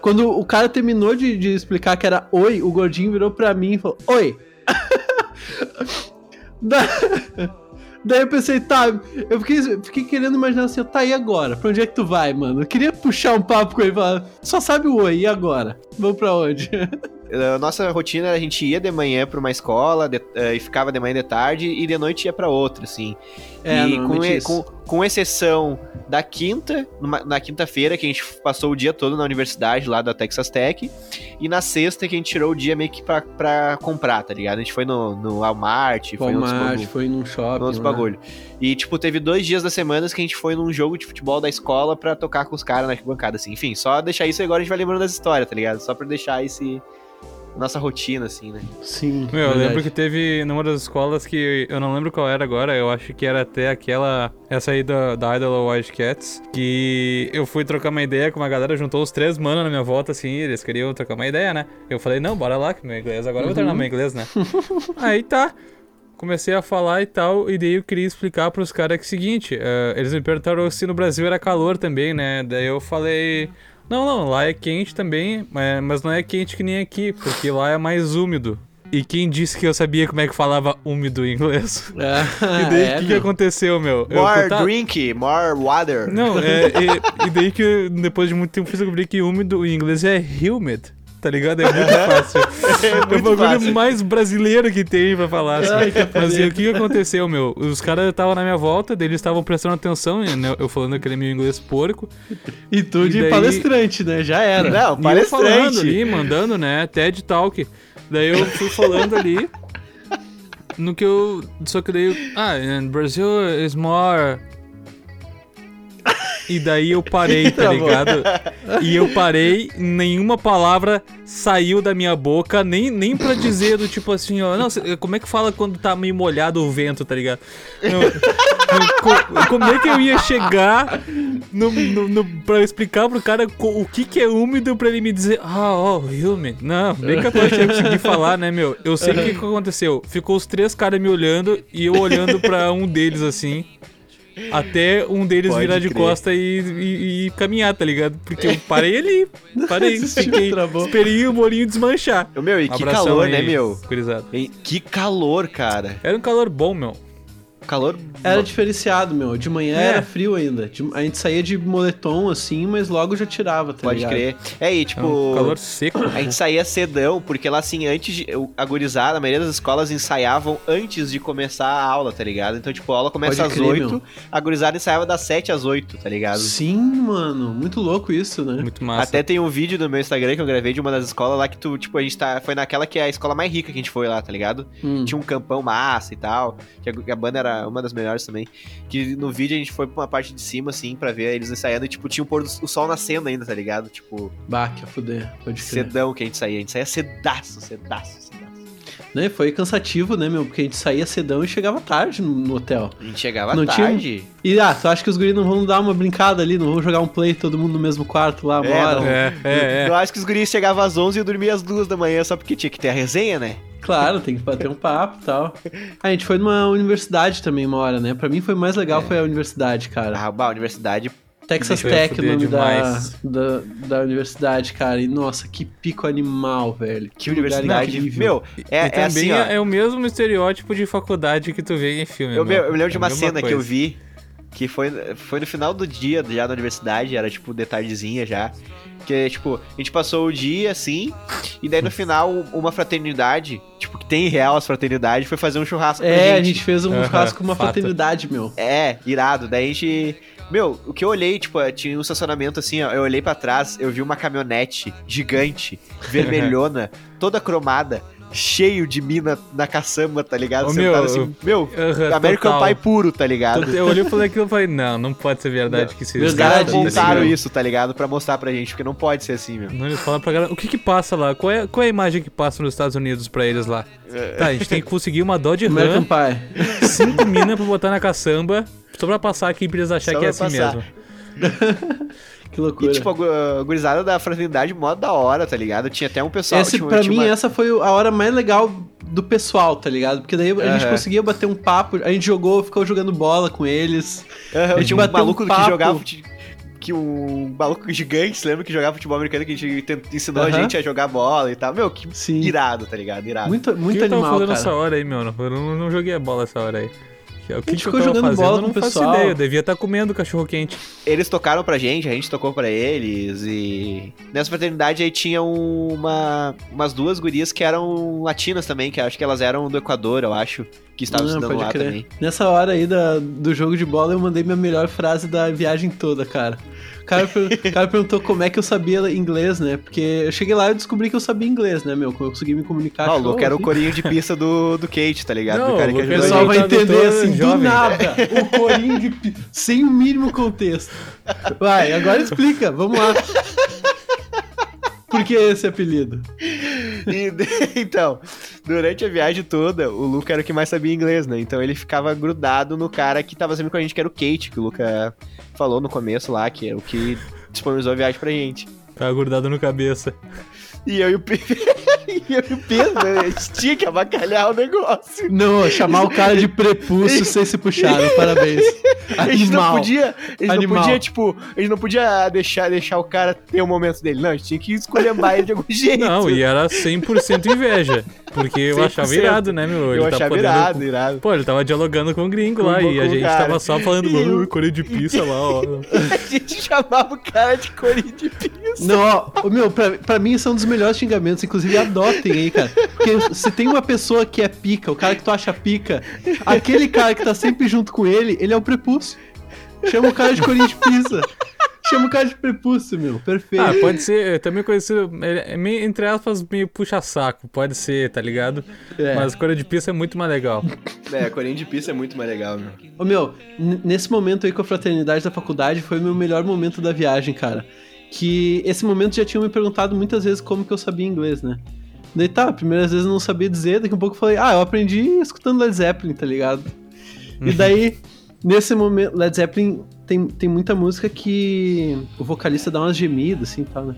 Quando o cara terminou de, de explicar que era oi, o gordinho virou pra mim e falou: Oi. da... Daí eu pensei, tá, eu fiquei, fiquei querendo imaginar assim, tá, e agora? Pra onde é que tu vai, mano? Eu queria puxar um papo com ele e falar, só sabe o oi, e agora? Vamos pra onde? A nossa rotina a gente ia de manhã pra uma escola de, uh, e ficava de manhã de tarde e de noite ia pra outra, assim. É, e com, com, com, exceção da quinta, numa, na quinta-feira, que a gente passou o dia todo na universidade lá da Texas Tech, e na sexta que a gente tirou o dia meio que pra, pra comprar, tá ligado? A gente foi no, no Walmart, foi no Walmart, foi num shopping. Outros bagulho. E, tipo, teve dois dias da semana que a gente foi num jogo de futebol da escola pra tocar com os caras na bancada, assim. Enfim, só deixar isso e agora a gente vai lembrando das histórias, tá ligado? Só pra deixar esse nossa rotina, assim, né? Sim. Meu, eu lembro que teve numa das escolas que eu não lembro qual era agora, eu acho que era até aquela. Essa aí da, da Idol Cats, que eu fui trocar uma ideia com uma galera, juntou os três manos na minha volta, assim, eles queriam trocar uma ideia, né? Eu falei, não, bora lá, que meu inglês agora uhum. eu vou treinar meu inglês, né? aí tá. Comecei a falar e tal, e daí eu queria explicar pros caras que é o seguinte, uh, eles me perguntaram se no Brasil era calor também, né? Daí eu falei, não, não, lá é quente também, mas não é quente que nem aqui, porque lá é mais úmido. E quem disse que eu sabia como é que falava úmido em inglês? Ah, e daí o é, que, que aconteceu, meu? More eu, tá... drink, more water. Não, é, e, e, daí que depois de muito tempo eu descobri que úmido em inglês é humid tá ligado? É muito fácil. é, muito é o bagulho fácil. mais brasileiro que tem pra falar. Assim. Ai, Mas o que, aconteceu, meu? Os caras estavam na minha volta, eles estavam prestando atenção, né? eu falando aquele meu inglês porco. E tu de daí... palestrante, né? Já era. Não, palestrante. E eu falando ali, mandando, né? TED Talk. Daí eu fui falando ali. No que eu. Só que daí. Ah, and Brazil is more e daí eu parei, tá, tá ligado? E eu parei, nenhuma palavra saiu da minha boca, nem, nem pra dizer do tipo assim, ó. Não, como é que fala quando tá meio molhado o vento, tá ligado? Não, não, como é que eu ia chegar no, no, no, pra explicar pro cara o que que é úmido pra ele me dizer, ah, ó, oh, humid. Não, nem que eu ia conseguir falar, né, meu? Eu sei o que, que aconteceu. Ficou os três caras me olhando e eu olhando pra um deles assim. Até um deles Pode virar de costa e, e, e, caminhar, tá ligado? Porque eu parei ali, parei, fiquei, esperei o bolinho desmanchar. Meu, e que calor, aí, né, meu? E, que calor, cara. Era um calor bom, meu calor. Era diferenciado, meu. De manhã é. era frio ainda. De, a gente saía de moletom, assim, mas logo já tirava, tá Pode ligado? crer. É, e tipo. É um calor seco. A gente saía cedão, porque lá, assim, antes de. A gurizada, a maioria das escolas ensaiavam antes de começar a aula, tá ligado? Então, tipo, a aula começa Pode às crer, 8, meu. a gurizada ensaiava das 7 às 8, tá ligado? Sim, mano. Muito louco isso, né? Muito massa. Até tem um vídeo no meu Instagram que eu gravei de uma das escolas lá que tu, tipo, a gente tá. Foi naquela que é a escola mais rica que a gente foi lá, tá ligado? Hum. Tinha um campão massa e tal. Que a, a banda era uma das melhores também. Que no vídeo a gente foi pra uma parte de cima, assim, pra ver eles ensaiando e, tipo, tinha o pôr do o sol nascendo ainda, tá ligado? Tipo. Bah, que a fuder, pode crer. Sedão que a gente saía. A gente saía cedaço, cedaço, cedaço. Né, foi cansativo, né, meu? Porque a gente saía cedão e chegava tarde no, no hotel. A gente chegava não tarde? Tinha... E, ah, tu acha que os guris não vão dar uma brincada ali, não vão jogar um play todo mundo no mesmo quarto lá, é. É, é, é. Eu acho que os guris chegavam às 11 e eu dormia às 2 da manhã só porque tinha que ter a resenha, né? Claro, tem que bater um papo e tal. A gente foi numa universidade também uma hora, né? Pra mim foi mais legal é. foi a universidade, cara. Ah, a universidade Texas Tech, o nome da, da, da, universidade, cara. E nossa, que pico animal, velho. Que, que universidade. Meu, é, é assim, ó. é o mesmo estereótipo de faculdade que tu vê em filme. Eu, meu, eu me lembro de é uma cena coisa. que eu vi, que foi, foi no final do dia já da universidade, era tipo de tardezinha já. Porque, tipo, a gente passou o dia assim, e daí no final, uma fraternidade, tipo, que tem real as fraternidades, foi fazer um churrasco é, pra gente. É, a gente fez um churrasco com uma Fato. fraternidade, meu. É, irado. Daí a gente. Meu, o que eu olhei, tipo, tinha um estacionamento assim, ó, eu olhei para trás, eu vi uma caminhonete gigante, vermelhona, toda cromada, cheio de mina na caçamba, tá ligado? Ô, Sentado meu, assim, meu, Aham, American total. Pie puro, tá ligado? Eu olhei e falei aquilo e falei, não, não pode ser verdade que isso Os caras tá montaram isso, tá ligado? Pra mostrar pra gente, porque não pode ser assim, meu. Não, eles falam pra galera. O que que passa lá? Qual é, qual é a imagem que passa nos Estados Unidos pra eles lá? Tá, a gente tem que conseguir uma Dodge American Ram, Pie. cinco minas pra botar na caçamba, só pra passar aqui pra eles acharem Só que é assim passar. mesmo. Que loucura. E, tipo, a gu- a gurizada da fraternidade, mó da hora, tá ligado? Tinha até um pessoal... Esse, tipo, pra tinha mim, uma- essa foi a hora mais legal do pessoal, tá ligado? Porque daí a gente Aham. conseguia bater um papo, a gente jogou, ficou jogando bola com eles. A gente tinha um bateu um maluco que jogava... Que um maluco gigante, você lembra que jogava futebol americano que a gente ensinou a Aham. gente a jogar bola e tal? Meu, que Sim. irado, tá ligado? Irado. Muito, O que muito eu tava animal, fazendo cara. essa hora aí, meu? Não, eu não, não joguei a bola essa hora aí. O que, gente que eu ficou tava jogando fazendo? bola eu não com o faço pessoal. ideia. Eu devia estar comendo cachorro quente. Eles tocaram pra gente, a gente tocou pra eles e... Nessa fraternidade aí tinha uma... umas duas gurias que eram latinas também, que acho que elas eram do Equador, eu acho, que estavam estudando lá crer. também. Nessa hora aí da, do jogo de bola, eu mandei minha melhor frase da viagem toda, cara. O cara, per- o cara perguntou como é que eu sabia inglês, né? Porque eu cheguei lá e descobri que eu sabia inglês, né, meu? Como eu consegui me comunicar. Ah, o Luke era o assim. corinho de pista do, do Kate, tá ligado? Não, do cara que o pessoal vai tradutor entender assim, do jovem. nada, o corinho de pi- sem o mínimo contexto. Vai, agora explica, vamos lá. Por que esse apelido? E, então, durante a viagem toda, o Luca era o que mais sabia inglês, né? Então ele ficava grudado no cara que tava sempre com a gente, que era o Kate, que o Luca falou no começo lá, que é o que disponibilizou a viagem pra gente. Tava grudado no cabeça. E eu e o Pedro, e eu e o Pedro, né? A gente tinha que abacalhar o negócio. Não, chamar o cara de prepúcio sem se puxar, né? parabéns. A gente não Animal. podia, a gente Animal. não podia, tipo, a gente não podia deixar, deixar o cara ter o momento dele. Não, a gente tinha que escolher ele de algum jeito. Não, e era 100% inveja. Porque eu 100%. achava irado, né, meu? eu Ele tá achava podendo... irado, irado. Pô, ele tava dialogando com o gringo Com- lá e a gente cara. tava só falando, E eu- "Uh, Coreia de pizza lá, ó. A gente chamava o cara de corinho de pizza. Não, ó, meu, pra, pra mim esse é um dos melhores xingamentos, inclusive adotem aí, cara. Porque se tem uma pessoa que é pica, o cara que tu acha pica, aquele cara que tá sempre junto com ele, ele é o prepúcio. Chama o cara de corinho de pizza. Chama o cara de prepúcio, meu. Perfeito. Ah, pode ser, também conhecido, é, é meio, entre aspas, meio puxa-saco, pode ser, tá ligado? É. Mas Coreia de pizza é muito mais legal. É, corinho de pizza é muito mais legal, meu. Ô meu, nesse momento aí com a fraternidade da faculdade foi o meu melhor momento da viagem, cara. Que esse momento já tinham me perguntado muitas vezes como que eu sabia inglês, né? Daí tá, primeiras vezes eu não sabia dizer, daqui a pouco eu falei, ah, eu aprendi escutando Led Zeppelin, tá ligado? E daí, nesse momento, Led Zeppelin tem, tem muita música que o vocalista dá umas gemidas, assim, tal, né?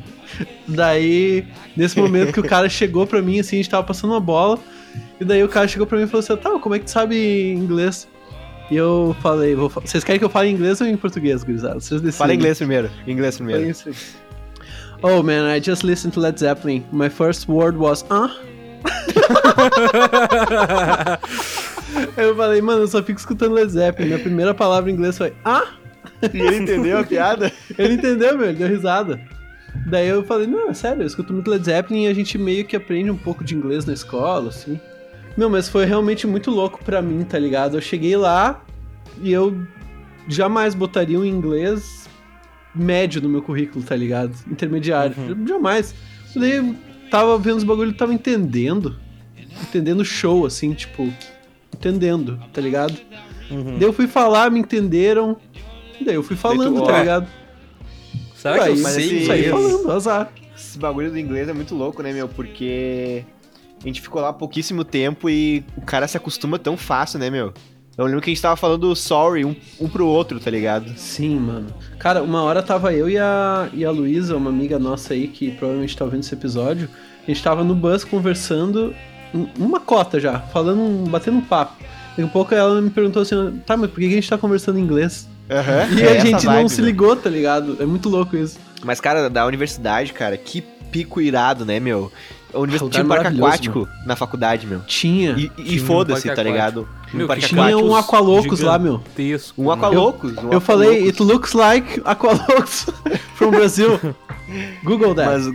Daí, nesse momento que o cara chegou pra mim, assim, a gente tava passando uma bola, e daí o cara chegou pra mim e falou assim, tá, como é que tu sabe inglês? E eu falei, vou vocês querem que eu fale em inglês ou em português, gurizada? Vocês decidem. Fala inglês primeiro. Inglês primeiro. Oh man, I just listened to Led Zeppelin. My first word was ah. Eu falei, mano, eu só fico escutando Led Zeppelin. Minha primeira palavra em inglês foi ah. E ele entendeu a piada? Ele entendeu, meu, ele deu risada. Daí eu falei, não, é sério, eu escuto muito Led Zeppelin e a gente meio que aprende um pouco de inglês na escola, assim. Meu, mas foi realmente muito louco pra mim, tá ligado? Eu cheguei lá e eu jamais botaria um inglês médio no meu currículo, tá ligado? Intermediário. Jamais. Daí eu tava vendo os bagulho, tava entendendo. Entendendo o show, assim, tipo, entendendo, tá ligado? Daí eu fui falar, me entenderam. Daí eu fui falando, tá ligado? Será que eu mas sei Saí falando, azar. Esse bagulho do inglês é muito louco, né, meu? Porque a gente ficou lá pouquíssimo tempo e o cara se acostuma tão fácil, né, meu? Eu lembro que a gente tava falando sorry um, um pro outro, tá ligado? Sim, mano. Cara, uma hora tava eu e a, e a Luísa, uma amiga nossa aí, que provavelmente tá ouvindo esse episódio. A gente tava no bus conversando, um- uma cota já, falando, um- batendo um papo. Daqui a pouco ela me perguntou assim, tá, mas por que a gente tá conversando em inglês? Aham. E é a gente não vibe, se meu. ligou, tá ligado? É muito louco isso. Mas, cara, da universidade, cara, que pico irado, né, meu? A universidade Lugar tinha um parque aquático na faculdade, meu. Tinha. E, e um foda-se, tá ligado? Meu, um Tinha aquático. um Aqualocos lá, meu. Um Aqualocos. um Eu falei, it looks like Aqualocos from Brazil. Google that.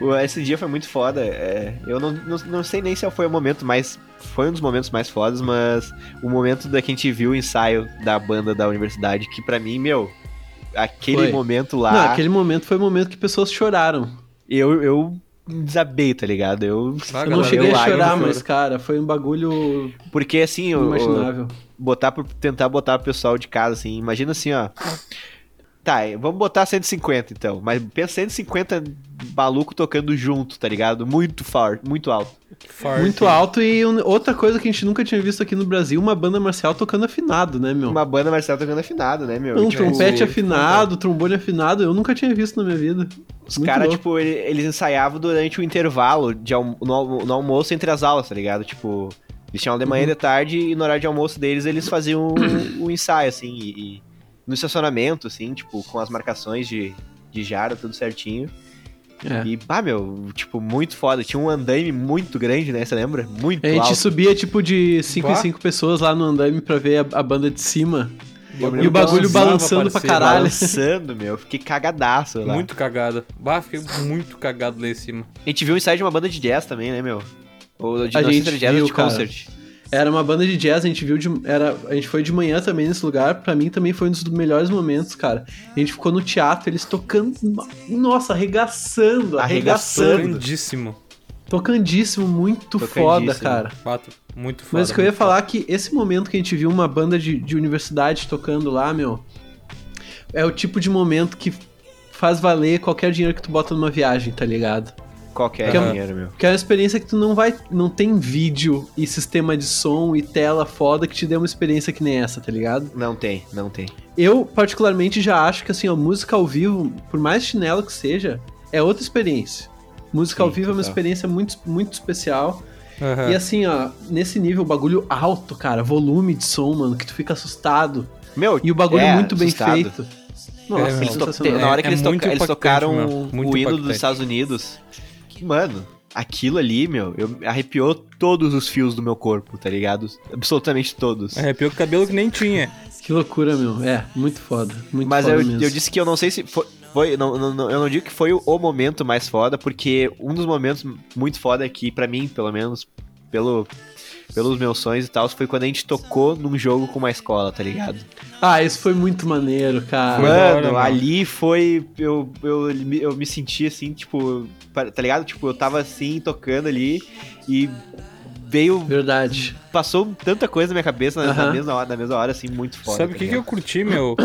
Mas esse dia foi muito foda. é, eu não, não, não sei nem se foi o momento mais. Foi um dos momentos mais fodas, mas o momento da que a gente viu o ensaio da banda da universidade, que pra mim, meu, aquele Foi. momento lá, Não, aquele momento foi o momento que pessoas choraram. eu, eu desabei, tá ligado? Eu, Ah, Eu não cheguei eu a lágrima chorar, mas, cara, foi um bagulho Porque assim, o- inimaginável. botar pro, tentar botar o pessoal de casa assim, imagina assim, ó. Tá, vamos botar 150 então, mas pensa 150 maluco tocando junto, tá ligado? Muito forte, muito alto. Forte. Muito alto e um- outra coisa que a gente nunca tinha visto aqui no Brasil, uma banda marcial tocando afinado, né, meu? Uma banda marcial tocando afinado, né, meu? Um Tipo, trompete afinado, trombone afinado, eu nunca tinha visto na minha vida. Os caras, tipo, ele- eles ensaiavam durante o intervalo de almo- no, no almoço entre as aulas, tá ligado? Tipo, eles tinham aula de Uhum. manhã e de tarde e no horário de almoço deles eles faziam o, o ensaio, assim, e, e no estacionamento, assim, tipo, com as marcações de, de jara, tudo certinho. É. E, ah, meu, tipo, muito foda. Tinha um andaime muito grande, né? Você lembra? Muito A gente alto. subia, tipo, de 5 em Bah. 5 pessoas lá no andaime pra ver a, a banda de cima. E o bagulho balançando pra caralho. Balançando, meu. Fiquei cagadaço lá. Muito cagado. Bah, fiquei muito cagado lá em cima. A gente viu o ensaio de uma banda de jazz também, né, meu? Ou de A gente viu, de cara. Era uma banda de jazz, a gente viu de. Era, a gente foi de manhã também nesse lugar. Pra mim também foi um dos melhores momentos, cara. A gente ficou no teatro, eles tocando. Nossa, arregaçando, arregaçando. Arregaçando. Grandíssimo. Tocandíssimo, muito Tocandíssimo. foda, cara. Fato. Muito foda. Mas o que eu ia falar é que esse momento que a gente viu uma banda de, de universidade tocando lá, meu, é o tipo de momento que faz valer qualquer dinheiro que tu bota numa viagem, tá ligado? Qualquer Que é- dinheiro, meu. Que é uma experiência que tu não vai. Não tem vídeo e sistema de som e tela foda que te dê uma experiência que nem essa, tá ligado? Não tem, não tem. Eu, particularmente, já acho que assim, a música ao vivo, por mais chinelo que seja, é outra experiência. Música Sim, ao vivo é uma experiência muito, muito especial. Aham. E assim, ó, nesse nível, bagulho alto, cara, volume de som, mano, que tu fica assustado. Meu, E o bagulho é, muito bem assustado. feito. Nossa, É, Eles to- sensacional. na hora que É eles, muito toca- eles tocaram meu. Muito o hino impactante. dos Estados Unidos, mano, aquilo ali, meu, eu arrepiou todos os fios do meu corpo, tá ligado? Absolutamente todos. Arrepiou com o cabelo que nem tinha. Que loucura, meu. É, muito foda. Muito Mas foda eu, mesmo. eu disse que eu não sei se foi. foi- não, não- não- eu não digo que foi o, o momento mais foda, porque um dos momentos muito foda aqui, pra mim, pelo menos, pelo, pelos meus sonhos e tal, foi quando a gente tocou num jogo com uma escola, tá ligado? Ah, isso foi muito maneiro, cara. Mano, ali foi. Eu, eu, eu me senti assim, tipo. Tá ligado? Tipo, eu tava assim, tocando ali e veio. Verdade. Passou tanta coisa na minha cabeça na, na Aham. mesma hora, na mesma hora, assim, muito foda. Sabe o tá que, que eu curti, meu?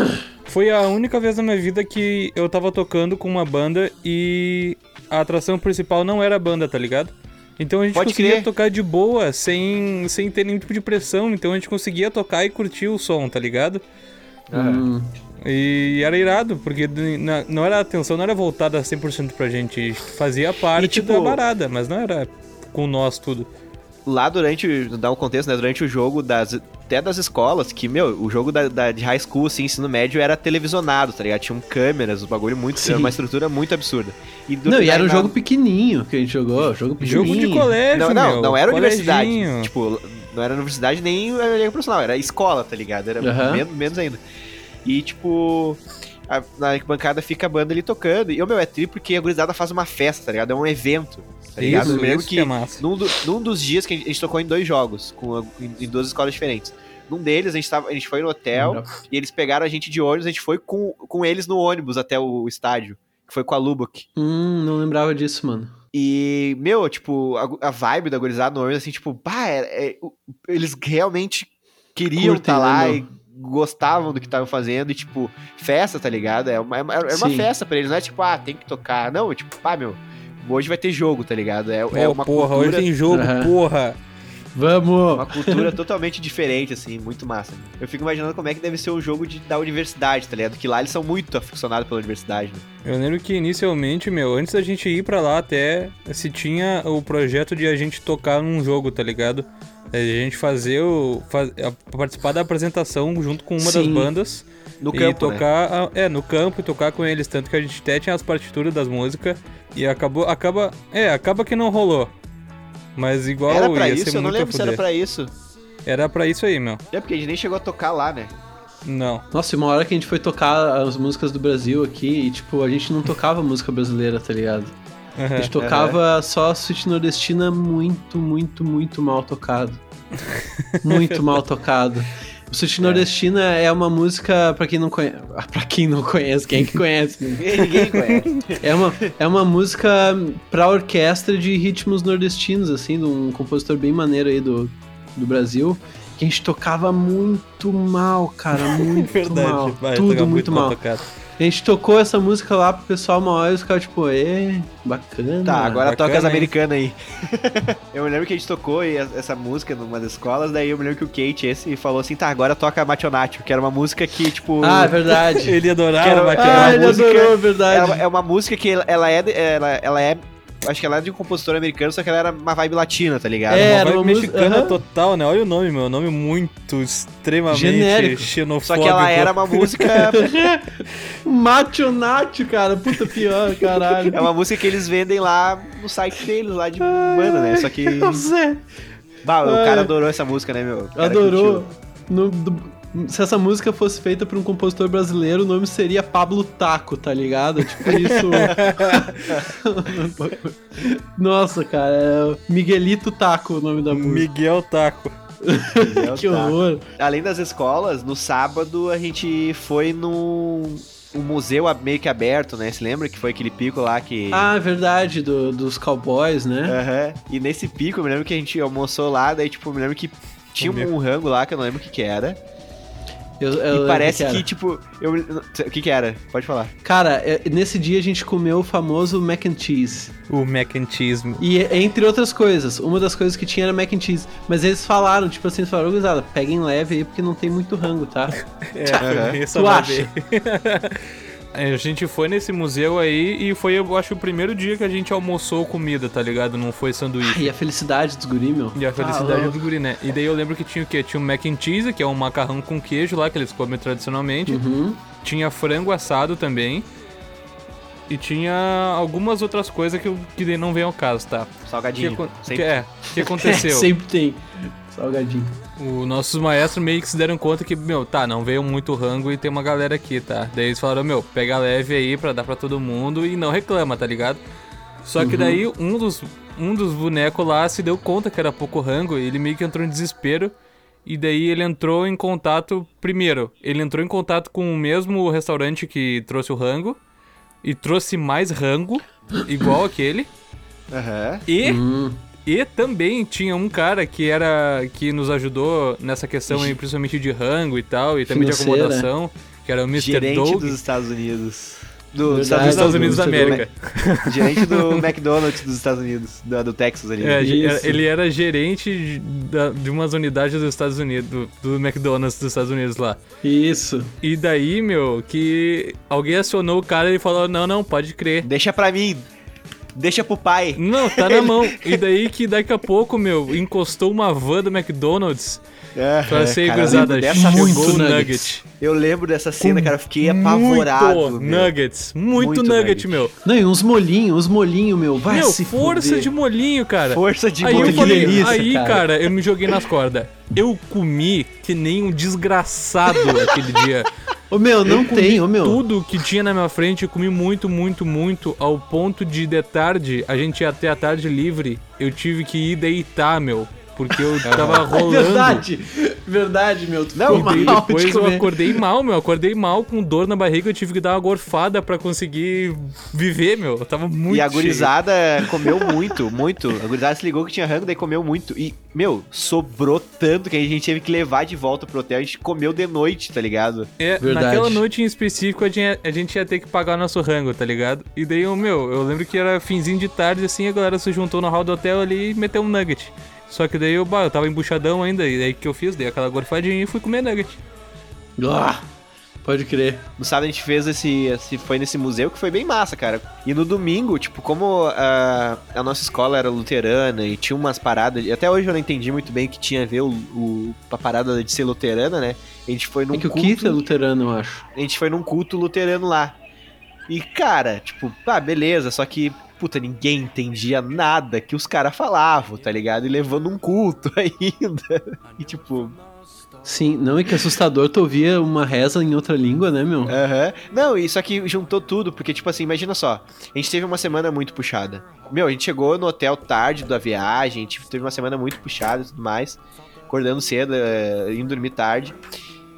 Foi a única vez na minha vida que eu tava tocando com uma banda e a atração principal não era a banda, tá ligado? Então a gente Pode conseguia crer. tocar de boa, sem, sem ter nenhum tipo de pressão. Então a gente conseguia tocar e curtir o som, tá ligado? Hum, E era irado, porque na- não era a atenção, não era voltada 100% pra gente. A gente Fazia parte tipo- da parada, mas não era com nós tudo. Lá durante. Dá um contexto, né? Durante o jogo das. Até das escolas, que, meu, o jogo da, da- de high school, assim, ensino médio, era televisionado, tá ligado? Tinham câmeras, o bagulho muito. Sim. Era uma estrutura muito absurda. E do- Não, e era um na- jogo pequenininho que a gente jogou. Jogo pequenininho. Jogo de colégio, Não, não, meu, não era universidade. coleginho. Tipo, não era universidade nem era liga profissional, era escola, tá ligado? Era Aham. menos, menos ainda. E, tipo, a- na bancada fica a banda ali tocando. E, o meu, é tri porque a gurizada faz uma festa, tá ligado? É um evento, tá ligado? Isso, isso que, que é massa. num, do- num dos dias que a gente, a gente tocou em dois jogos, com a- em, em duas escolas diferentes. Num deles, a gente, tava, a gente foi no hotel e eles pegaram a gente de ônibus, a gente foi com, com eles no ônibus até o estádio, que foi com a Lubbock. Hum, não lembrava disso, mano. E, meu, tipo, a, a vibe da gurizada no ônibus, assim, tipo, pá, é- é- eles realmente queriam estar lá né, e gostavam do que estavam fazendo. E, tipo, festa, tá ligado? É uma, é uma, é uma festa pra eles, não é tipo, ah, tem que tocar. Não, é tipo, pá, meu, hoje vai ter jogo, tá ligado? É, é Pô, uma porra, cultura, hoje tem jogo, Aham. porra. Vamos! uma cultura totalmente diferente, assim, muito massa. Eu fico imaginando como é que deve ser o jogo de, da universidade, tá ligado? Que lá eles são muito aficionados pela universidade, né? Eu lembro que inicialmente, meu, antes da gente ir pra lá até, se tinha o projeto de a gente tocar num jogo, tá ligado? A gente fazer o. faz- a- participar da apresentação junto com uma das Sim. bandas. No e campo, né? tocar. a- é, no campo e tocar com eles. Tanto que a gente até tinha as partituras das músicas. E acabou. Acaba. É, acaba que não rolou. Mas igual Era pra ia isso? ser Eu não lembro se era pra isso. Era pra isso aí, meu. É porque a gente nem chegou a tocar lá, né? Não. Nossa, e uma hora que a gente foi tocar as músicas do Brasil aqui e, tipo, a gente não tocava música brasileira, tá ligado? A Aham. gente tocava só suíte nordestina muito, muito, muito mal tocado. Muito mal tocado. O Sushi Nordestina é uma música, pra quem não conhece. Pra quem não conhece, quem é que conhece? Ninguém conhece. É uma, é uma música pra orquestra de ritmos nordestinos, assim, de um compositor bem maneiro aí do, do Brasil. Que a gente tocava muito mal, cara, muito Verdade. mal. Vai, Tudo tocar muito mal. tocado. A gente tocou essa música lá pro pessoal uma hora e os caras, tipo, ê, bacana. Tá, agora Bacana, toca as americanas aí. eu me lembro que a gente tocou e- essa música numa das escolas, daí eu me lembro que o Kate esse falou assim, tá, agora toca Mationatio, que era uma música que, tipo... Ah, é verdade. Ele adorava Quero- bater Ah, ah, ele música- adorou, é verdade. ela- é uma música que ela- ela é, ela, ela é, acho que ela é de um compositor americano, só que ela era uma vibe latina, tá ligado? É, Uma era uma música- mexicana total, né? Olha o nome, meu. Nome muito extremamente Genérico. Só xenofóbico. que ela era uma música... Mationatio, cara, puta pior, caralho. é uma música que eles vendem lá no site deles, lá de banda, né? Só que... Bah, o cara adorou essa música, né, meu? Adorou. curtiu. No- do- se essa música fosse feita por um compositor brasileiro, o nome seria Pablo Taco, tá ligado? Tipo isso. Nossa, cara, é Miguelito Taco o nome da música. Miguel Taco. Entendeu? Que horror. Além das escolas, no sábado a gente foi no um museu meio que aberto, né? Se lembra que foi aquele pico lá que. Ah, é verdade, do- dos cowboys, né? Aham. E nesse pico, eu me lembro que a gente almoçou lá, daí, tipo, eu me lembro que tinha Comeu. um rango lá que eu não lembro o que que era. Eu- eu e parece era. que, tipo, eu. O que que era? Pode falar. Cara, é- nesse dia a gente comeu o famoso mac and cheese. O mac and cheese. E entre outras coisas, uma das coisas que tinha era mac and cheese. Mas eles falaram, tipo assim, eles falaram, gurizada, peguem leve aí porque não tem muito rango, tá? É, Tu acha? É, A gente foi nesse museu aí e foi, eu acho, o primeiro dia que a gente almoçou comida, tá ligado? Não foi sanduíche. E a felicidade dos guri, meu. E a felicidade Ah, do guri, né? E daí eu lembro que tinha o quê? Tinha o mac and cheese, que é um macarrão com queijo lá, que eles comem tradicionalmente. Uhum. Tinha frango assado também. E tinha algumas outras coisas que, que daí não vem ao caso, tá? Que, Salgadinho. que Sempre. é, o que aconteceu? Sempre tem. Salgadinho. Os nossos maestros meio que se deram conta que, meu, tá, não veio muito rango e tem uma galera aqui, tá? Daí eles falaram, meu, pega leve aí pra dar pra todo mundo e não reclama, tá ligado? Só que daí um dos, um dos bonecos lá se deu conta que era pouco rango e ele meio que entrou em desespero. E daí ele entrou em contato, primeiro, ele entrou em contato com o mesmo restaurante que trouxe o rango e trouxe mais rango, igual aquele. Aham. E Hum. E também tinha um cara que era que nos ajudou nessa questão aí, principalmente de rango e tal, e também de Financeira. acomodação, que era o Mr. Gerente Doug dos Estados Unidos. Do, dos dos Estados Unidos da do- América. Gerente do McDonald's dos Estados Unidos, do, do Texas ali. É, ele era gerente de, de umas unidades dos Estados Unidos, do, do McDonald's dos Estados Unidos lá. Isso. E daí, meu, que alguém acionou o cara e ele falou: Não, não, pode crer. Deixa pra mim. Deixa pro pai. Não, tá na mão. E daí que daqui a pouco, meu, encostou uma van do McDonald's pra É, ser cara, eu cruzada. dessa muito nuggets. nugget. Eu lembro dessa cena, cara. Eu fiquei apavorado. Muito meu. nuggets. Muito, Muito nugget, nugget. meu. Não, e uns molhinhos, uns molhinhos, meu. Vai meu, se força fuder. de molinho, cara. Força de aí Puta, eu falei, delícia, aí, cara. cara. eu me joguei nas cordas. Eu comi que nem um desgraçado aquele dia. Ô, meu, não eu comi tem, ô, meu. Tudo que tinha na minha frente, eu comi muito, muito, muito, ao ponto de de tarde, a gente ia até a tarde livre, eu tive que ir deitar, meu. Porque eu tava rolando. Verdade, verdade, meu. Tu Não, mal de depois eu acordei mal, meu. Acordei mal, com dor na barriga, eu tive que dar uma gorfada pra conseguir viver, meu. Eu tava muito E a cheio. gurizada comeu muito, muito. A gurizada se ligou que tinha rango, daí comeu muito. E, meu, sobrou tanto que a gente teve que levar de volta pro hotel. A gente comeu de noite, tá ligado? É, Verdade. naquela noite em específico, a gente, a gente ia ter que pagar nosso rango, tá ligado? E daí, eu, meu, eu lembro que era finzinho de tarde, assim, a galera se juntou no hall do hotel ali e meteu um nugget. Só que daí eu, bah, eu tava embuchadão ainda, e daí o que eu fiz? Dei aquela gorfadinha e fui comer nugget. Ah, pode crer. No sábado a gente fez esse, esse. Foi nesse museu que foi bem massa, cara. E no domingo, tipo, como a, a nossa escola era luterana e tinha umas paradas. E até hoje eu não entendi muito bem o que tinha a ver o, o, a parada de ser luterana, né? A gente foi num É que o culto. Keith é luterano, eu acho. a gente foi num culto luterano lá. E, cara, tipo, ah, beleza, só que, puta, ninguém entendia nada que os caras falavam, tá ligado? E levando um culto ainda. E, tipo, Sim, não, é que assustador tu ouvia uma reza em outra língua, né, meu? aham. Não, isso aqui juntou tudo, porque, tipo assim, imagina só, a gente teve uma semana muito puxada. Meu, a gente chegou no hotel tarde da viagem, a gente teve uma semana muito puxada e tudo mais. acordando cedo, é, indo dormir tarde.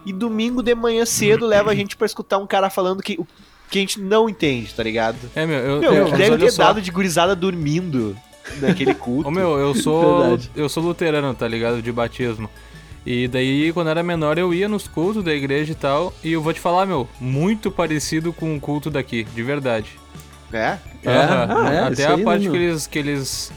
E domingo de manhã cedo leva a gente pra escutar um cara falando que, que a gente não entende, tá ligado? É, meu, eu, Meu, eu, que deve ter só. dado de gurizada dormindo naquele culto. Ô, meu, eu sou, Verdade. eu sou luterano, tá ligado? De batismo. E daí, quando era menor, eu ia nos cultos da igreja e tal. E eu vou te falar, meu, muito parecido com o culto daqui, de verdade. É? É, Aham. ah, é, Até a parte né, que eles, que eles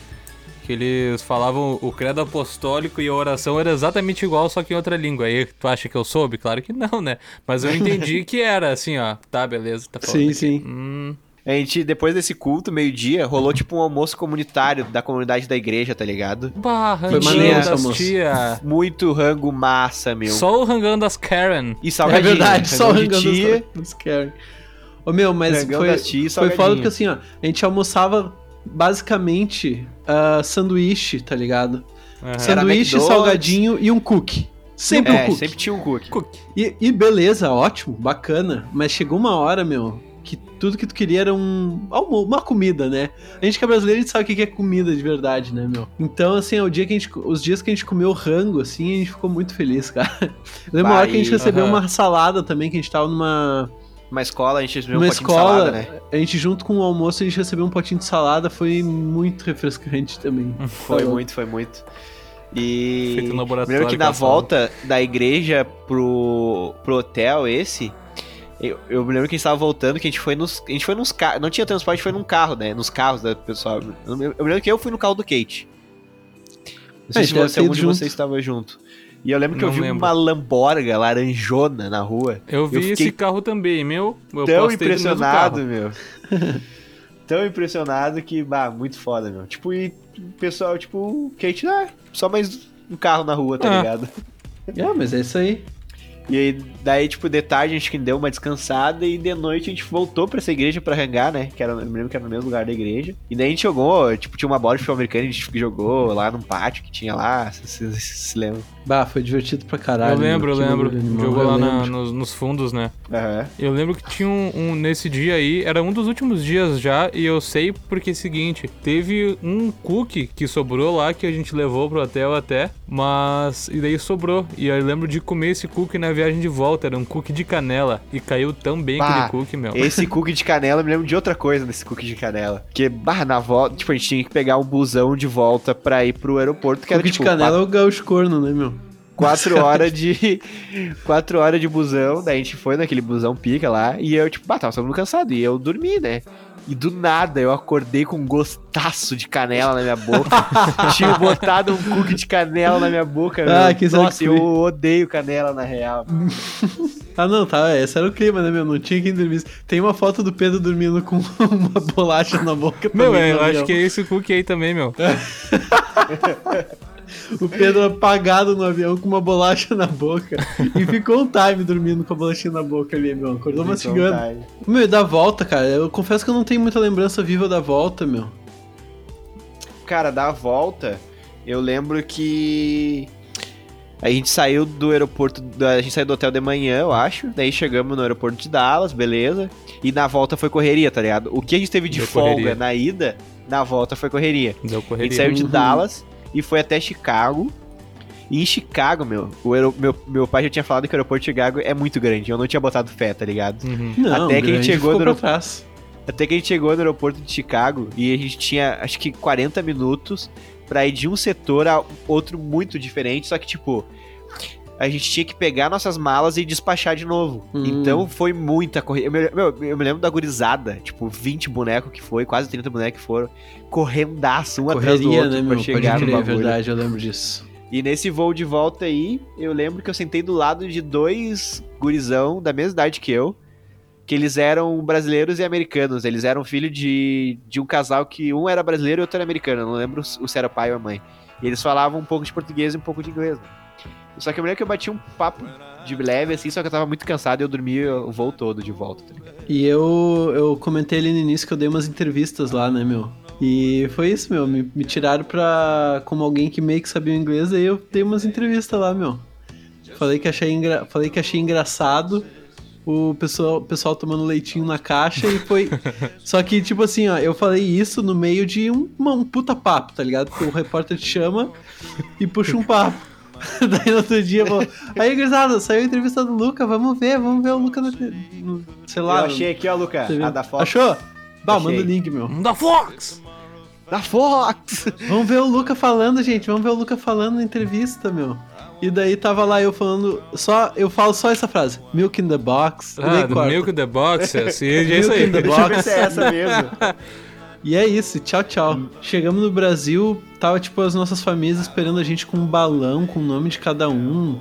que eles falavam o credo apostólico e a oração era exatamente igual, só que em outra língua. Aí tu acha que eu soube? Claro que não, né? Mas eu entendi que era assim, ó. Tá, beleza, tá falando. Sim, aqui. sim. Hum, A gente, depois desse culto, meio-dia, rolou tipo um almoço comunitário da comunidade da igreja, tá ligado? barra, Foi maneiro esse das almoço. tia. Muito rango massa, meu. Só o rangão das Karen. E É salgadinho. verdade, só o Rangão tia. dos, dos Karen. Ô meu, mas Rangão foi, das tia foi salgadinho. foda porque assim, ó, a gente almoçava basicamente ah, sanduíche, tá ligado? Aham. Sanduíche, salgadinho e um cookie. Sempre um É, cookie. sempre tinha um cookie. E, e beleza, ótimo, bacana. Mas chegou uma hora, meu, que tudo que tu queria era um, uma comida, né? A gente que é brasileiro, a gente sabe o que é comida de verdade, né, meu? Então, assim, o dia que a gente, os dias que a gente comeu rango, assim, a gente ficou muito feliz, cara. Eu lembro uma hora que a gente recebeu aham. uma salada também, que a gente tava numa, Uma escola, a gente recebeu um numa potinho de salada, né? A gente, junto com o almoço, a gente recebeu um potinho de salada, foi muito refrescante também. Foi muito, foi muito. E. Feito no laboratório Lembro que na volta da igreja pro, pro hotel esse. Eu, eu me lembro que a gente tava voltando, que a gente foi nos. A gente foi nos carros. Não tinha transporte, a gente foi num carro, né? Nos carros da pessoal. Eu, me- eu me lembro que eu fui no carro do Kate. Não sei É, a se, você, algum ido de junto. vocês estava junto. E eu lembro que eu Não vi lembro. uma lamborga laranjona na rua. Eu vi fiquei esse carro também, meu. Eu tão impressionado, meu. tão impressionado que, bah, muito foda, meu. Tipo, e o pessoal, tipo, Kate, ah, só mais um carro na rua, tá Ah. ligado? É, mas é isso aí. E aí, daí, tipo, de tarde a gente deu uma descansada e de noite a gente voltou pra essa igreja pra rangar, né? Que era, eu me lembro que era no mesmo lugar da igreja. E daí a gente jogou, tipo, tinha uma bola de futebol americano, a gente jogou lá num pátio que tinha lá, se se- se- se lembra. Bah, foi divertido pra caralho. Eu lembro, eu lembro. Jogou lá na- nos, nos fundos, né? Aham. Eu lembro que tinha um, um- nesse dia aí, era um dos últimos dias já, e eu sei porque é o seguinte, teve um cookie que sobrou lá que a gente levou pro hotel até, mas e daí sobrou. E eu lembro de comer esse cookie na viagem de volta, era um cookie de canela e caiu tão bem Bah, aquele cookie, meu. Esse cookie de canela, eu me lembro de outra coisa desse cookie de canela. Que, bah, na volta, tipo, a gente tinha que pegar um busão de volta pra ir pro aeroporto, que era, Cookie tipo, de canela é o gaúcho corno, né, meu? Quatro horas de. quatro horas de busão. Daí a gente foi naquele busão pica lá. E eu, tipo, bah, tava todo mundo cansado. E eu dormi, né? E do nada eu acordei com um gostaço de canela na minha boca. Tinha botado um cookie de canela na minha boca. Ah, meu. que Nossa, saco eu odeio canela, na real. Ah, não, tá, esse era o clima, né, meu? Não tinha quem dormisse. Tem uma foto do Pedro dormindo com uma bolacha na boca. Meu, também é, eu avião. acho que é esse cookie aí também, meu. O Pedro apagado no avião com uma bolacha na boca. e ficou um time dormindo com a bolachinha na boca ali, meu. Acordou mastigando. Tá. Meu, da volta, cara, eu confesso que eu não tenho muita lembrança viva da volta, meu. Cara, da volta, eu lembro que a gente saiu do aeroporto, da- a gente saiu do hotel de manhã, eu acho. Daí chegamos no aeroporto de Dallas, beleza. E na volta foi correria, tá ligado? O que a gente teve de Deu folga correria. na ida, na volta foi correria. Deu A gente correria. saiu de Uhum. Dallas e foi até Chicago. E em Chicago, meu, o meu, meu pai já tinha falado que o aeroporto de Chicago é muito grande. Eu não tinha botado fé, tá ligado? Uhum. Não, Até que a gente chegou no aeroporto. trás. Até que a gente chegou no aeroporto de Chicago e a gente tinha, acho que 40 minutos pra ir de um setor a outro muito diferente, só que tipo, a gente tinha que pegar nossas malas e despachar de novo. Hum. Então foi muita corrida. Eu, me- meu, eu me lembro da gurizada, tipo, 20 bonecos que foi, quase 30 bonecos que foram, correndaço um atrás do Correria, outro né, pra meu? Pode chegar no crer, é bagulho. verdade, eu lembro disso. E nesse voo de volta aí, eu lembro que eu sentei do lado de dois gurizão da mesma idade que eu, que eles eram brasileiros e americanos. Eles eram filho de, de um casal que um era brasileiro e outro era americano. Eu não lembro se era o pai ou a mãe. E eles falavam um pouco de português e um pouco de inglês. né? Só que eu me lembro que eu bati um papo de leve assim, só que eu tava muito cansado e eu dormi o voo todo de volta. Tá ligado? E eu, eu comentei ali no início que eu dei umas entrevistas lá, né, meu? E foi isso, meu. Me, me tiraram pra. como alguém que meio que sabia o inglês, aí eu dei umas entrevistas lá, meu. Falei que achei, engra... Falei que achei engraçado o pessoal, o pessoal tomando leitinho na caixa e foi. Só que, tipo assim, ó, eu falei isso no meio de um, uma- um puta papo, tá ligado? Porque o repórter te chama e puxa um papo. Daí no outro dia, pô. Aí, gurizada, saiu a entrevista do Luca, vamos ver, vamos ver o Luca no. no- sei lá. Eu achei aqui, ó, Luca, a da Fox. Achou? Bah, Achei. manda o link, meu. Da Fox! Da Fox! Vamos ver o Luca falando, gente. Vamos ver o Luca falando na entrevista, meu. E daí tava lá eu falando. Só, eu falo só essa frase. Milk in the box. Ah. Milk in the Box, assim, é isso Milk aí. in the Deixa eu ver box. se é essa mesmo. E é isso, tchau, tchau. Chegamos no Brasil, tava tipo as nossas famílias esperando a gente com um balão com o nome de cada um,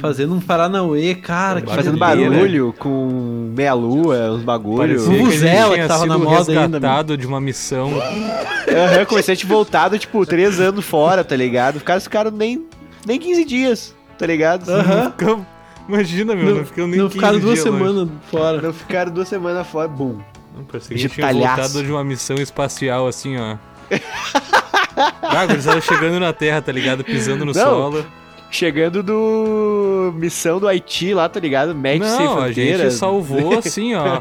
fazendo um Paranauê, cara, que Fazendo barulho com meia-lua, uns bagulho. Parecia que a gente Vuvuzela que tinha tava na moda ainda, de uma missão. Aham, como se a gente voltado, tipo, três anos fora, tá ligado? Os caras ficaram nem, nem 15 dias, tá ligado? Aham. Ficamos- Imagina, meu, não, Não, ficamos nem não 15 ficaram duas semanas fora. Não ficaram duas semanas fora, bum. Não, parecia que a De gente tinha talhaço. voltado de uma missão espacial, assim, ó. Ah, eles estavam chegando na Terra, tá ligado? Pisando no Não, solo. Chegando do missão do Haiti lá, tá ligado? Médici Sem Não, a gente salvou, assim, ó.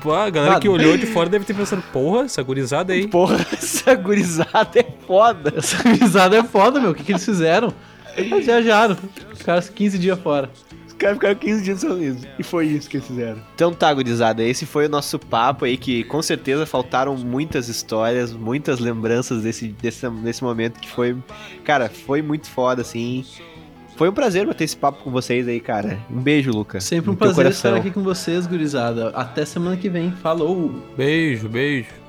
Pô, a galera Ah, que olhou de fora deve ter pensado, porra, essa gurizada aí. Porra, essa gurizada é foda. Essa risada é foda, meu. O que, que eles fizeram? Eles viajaram. Ficaram 15 dias fora. Os caras ficaram 15 dias sozinhos. E foi isso que eles fizeram. Então tá, gurizada. Esse foi o nosso papo aí, que com certeza faltaram muitas histórias, muitas lembranças desse, desse, desse momento que foi... Cara, foi muito foda, assim. Foi um prazer bater esse papo com vocês aí, cara. Um beijo, Lucas. Sempre um prazer coração. estar aqui com vocês, gurizada. Até semana que vem. Falou! Beijo, beijo.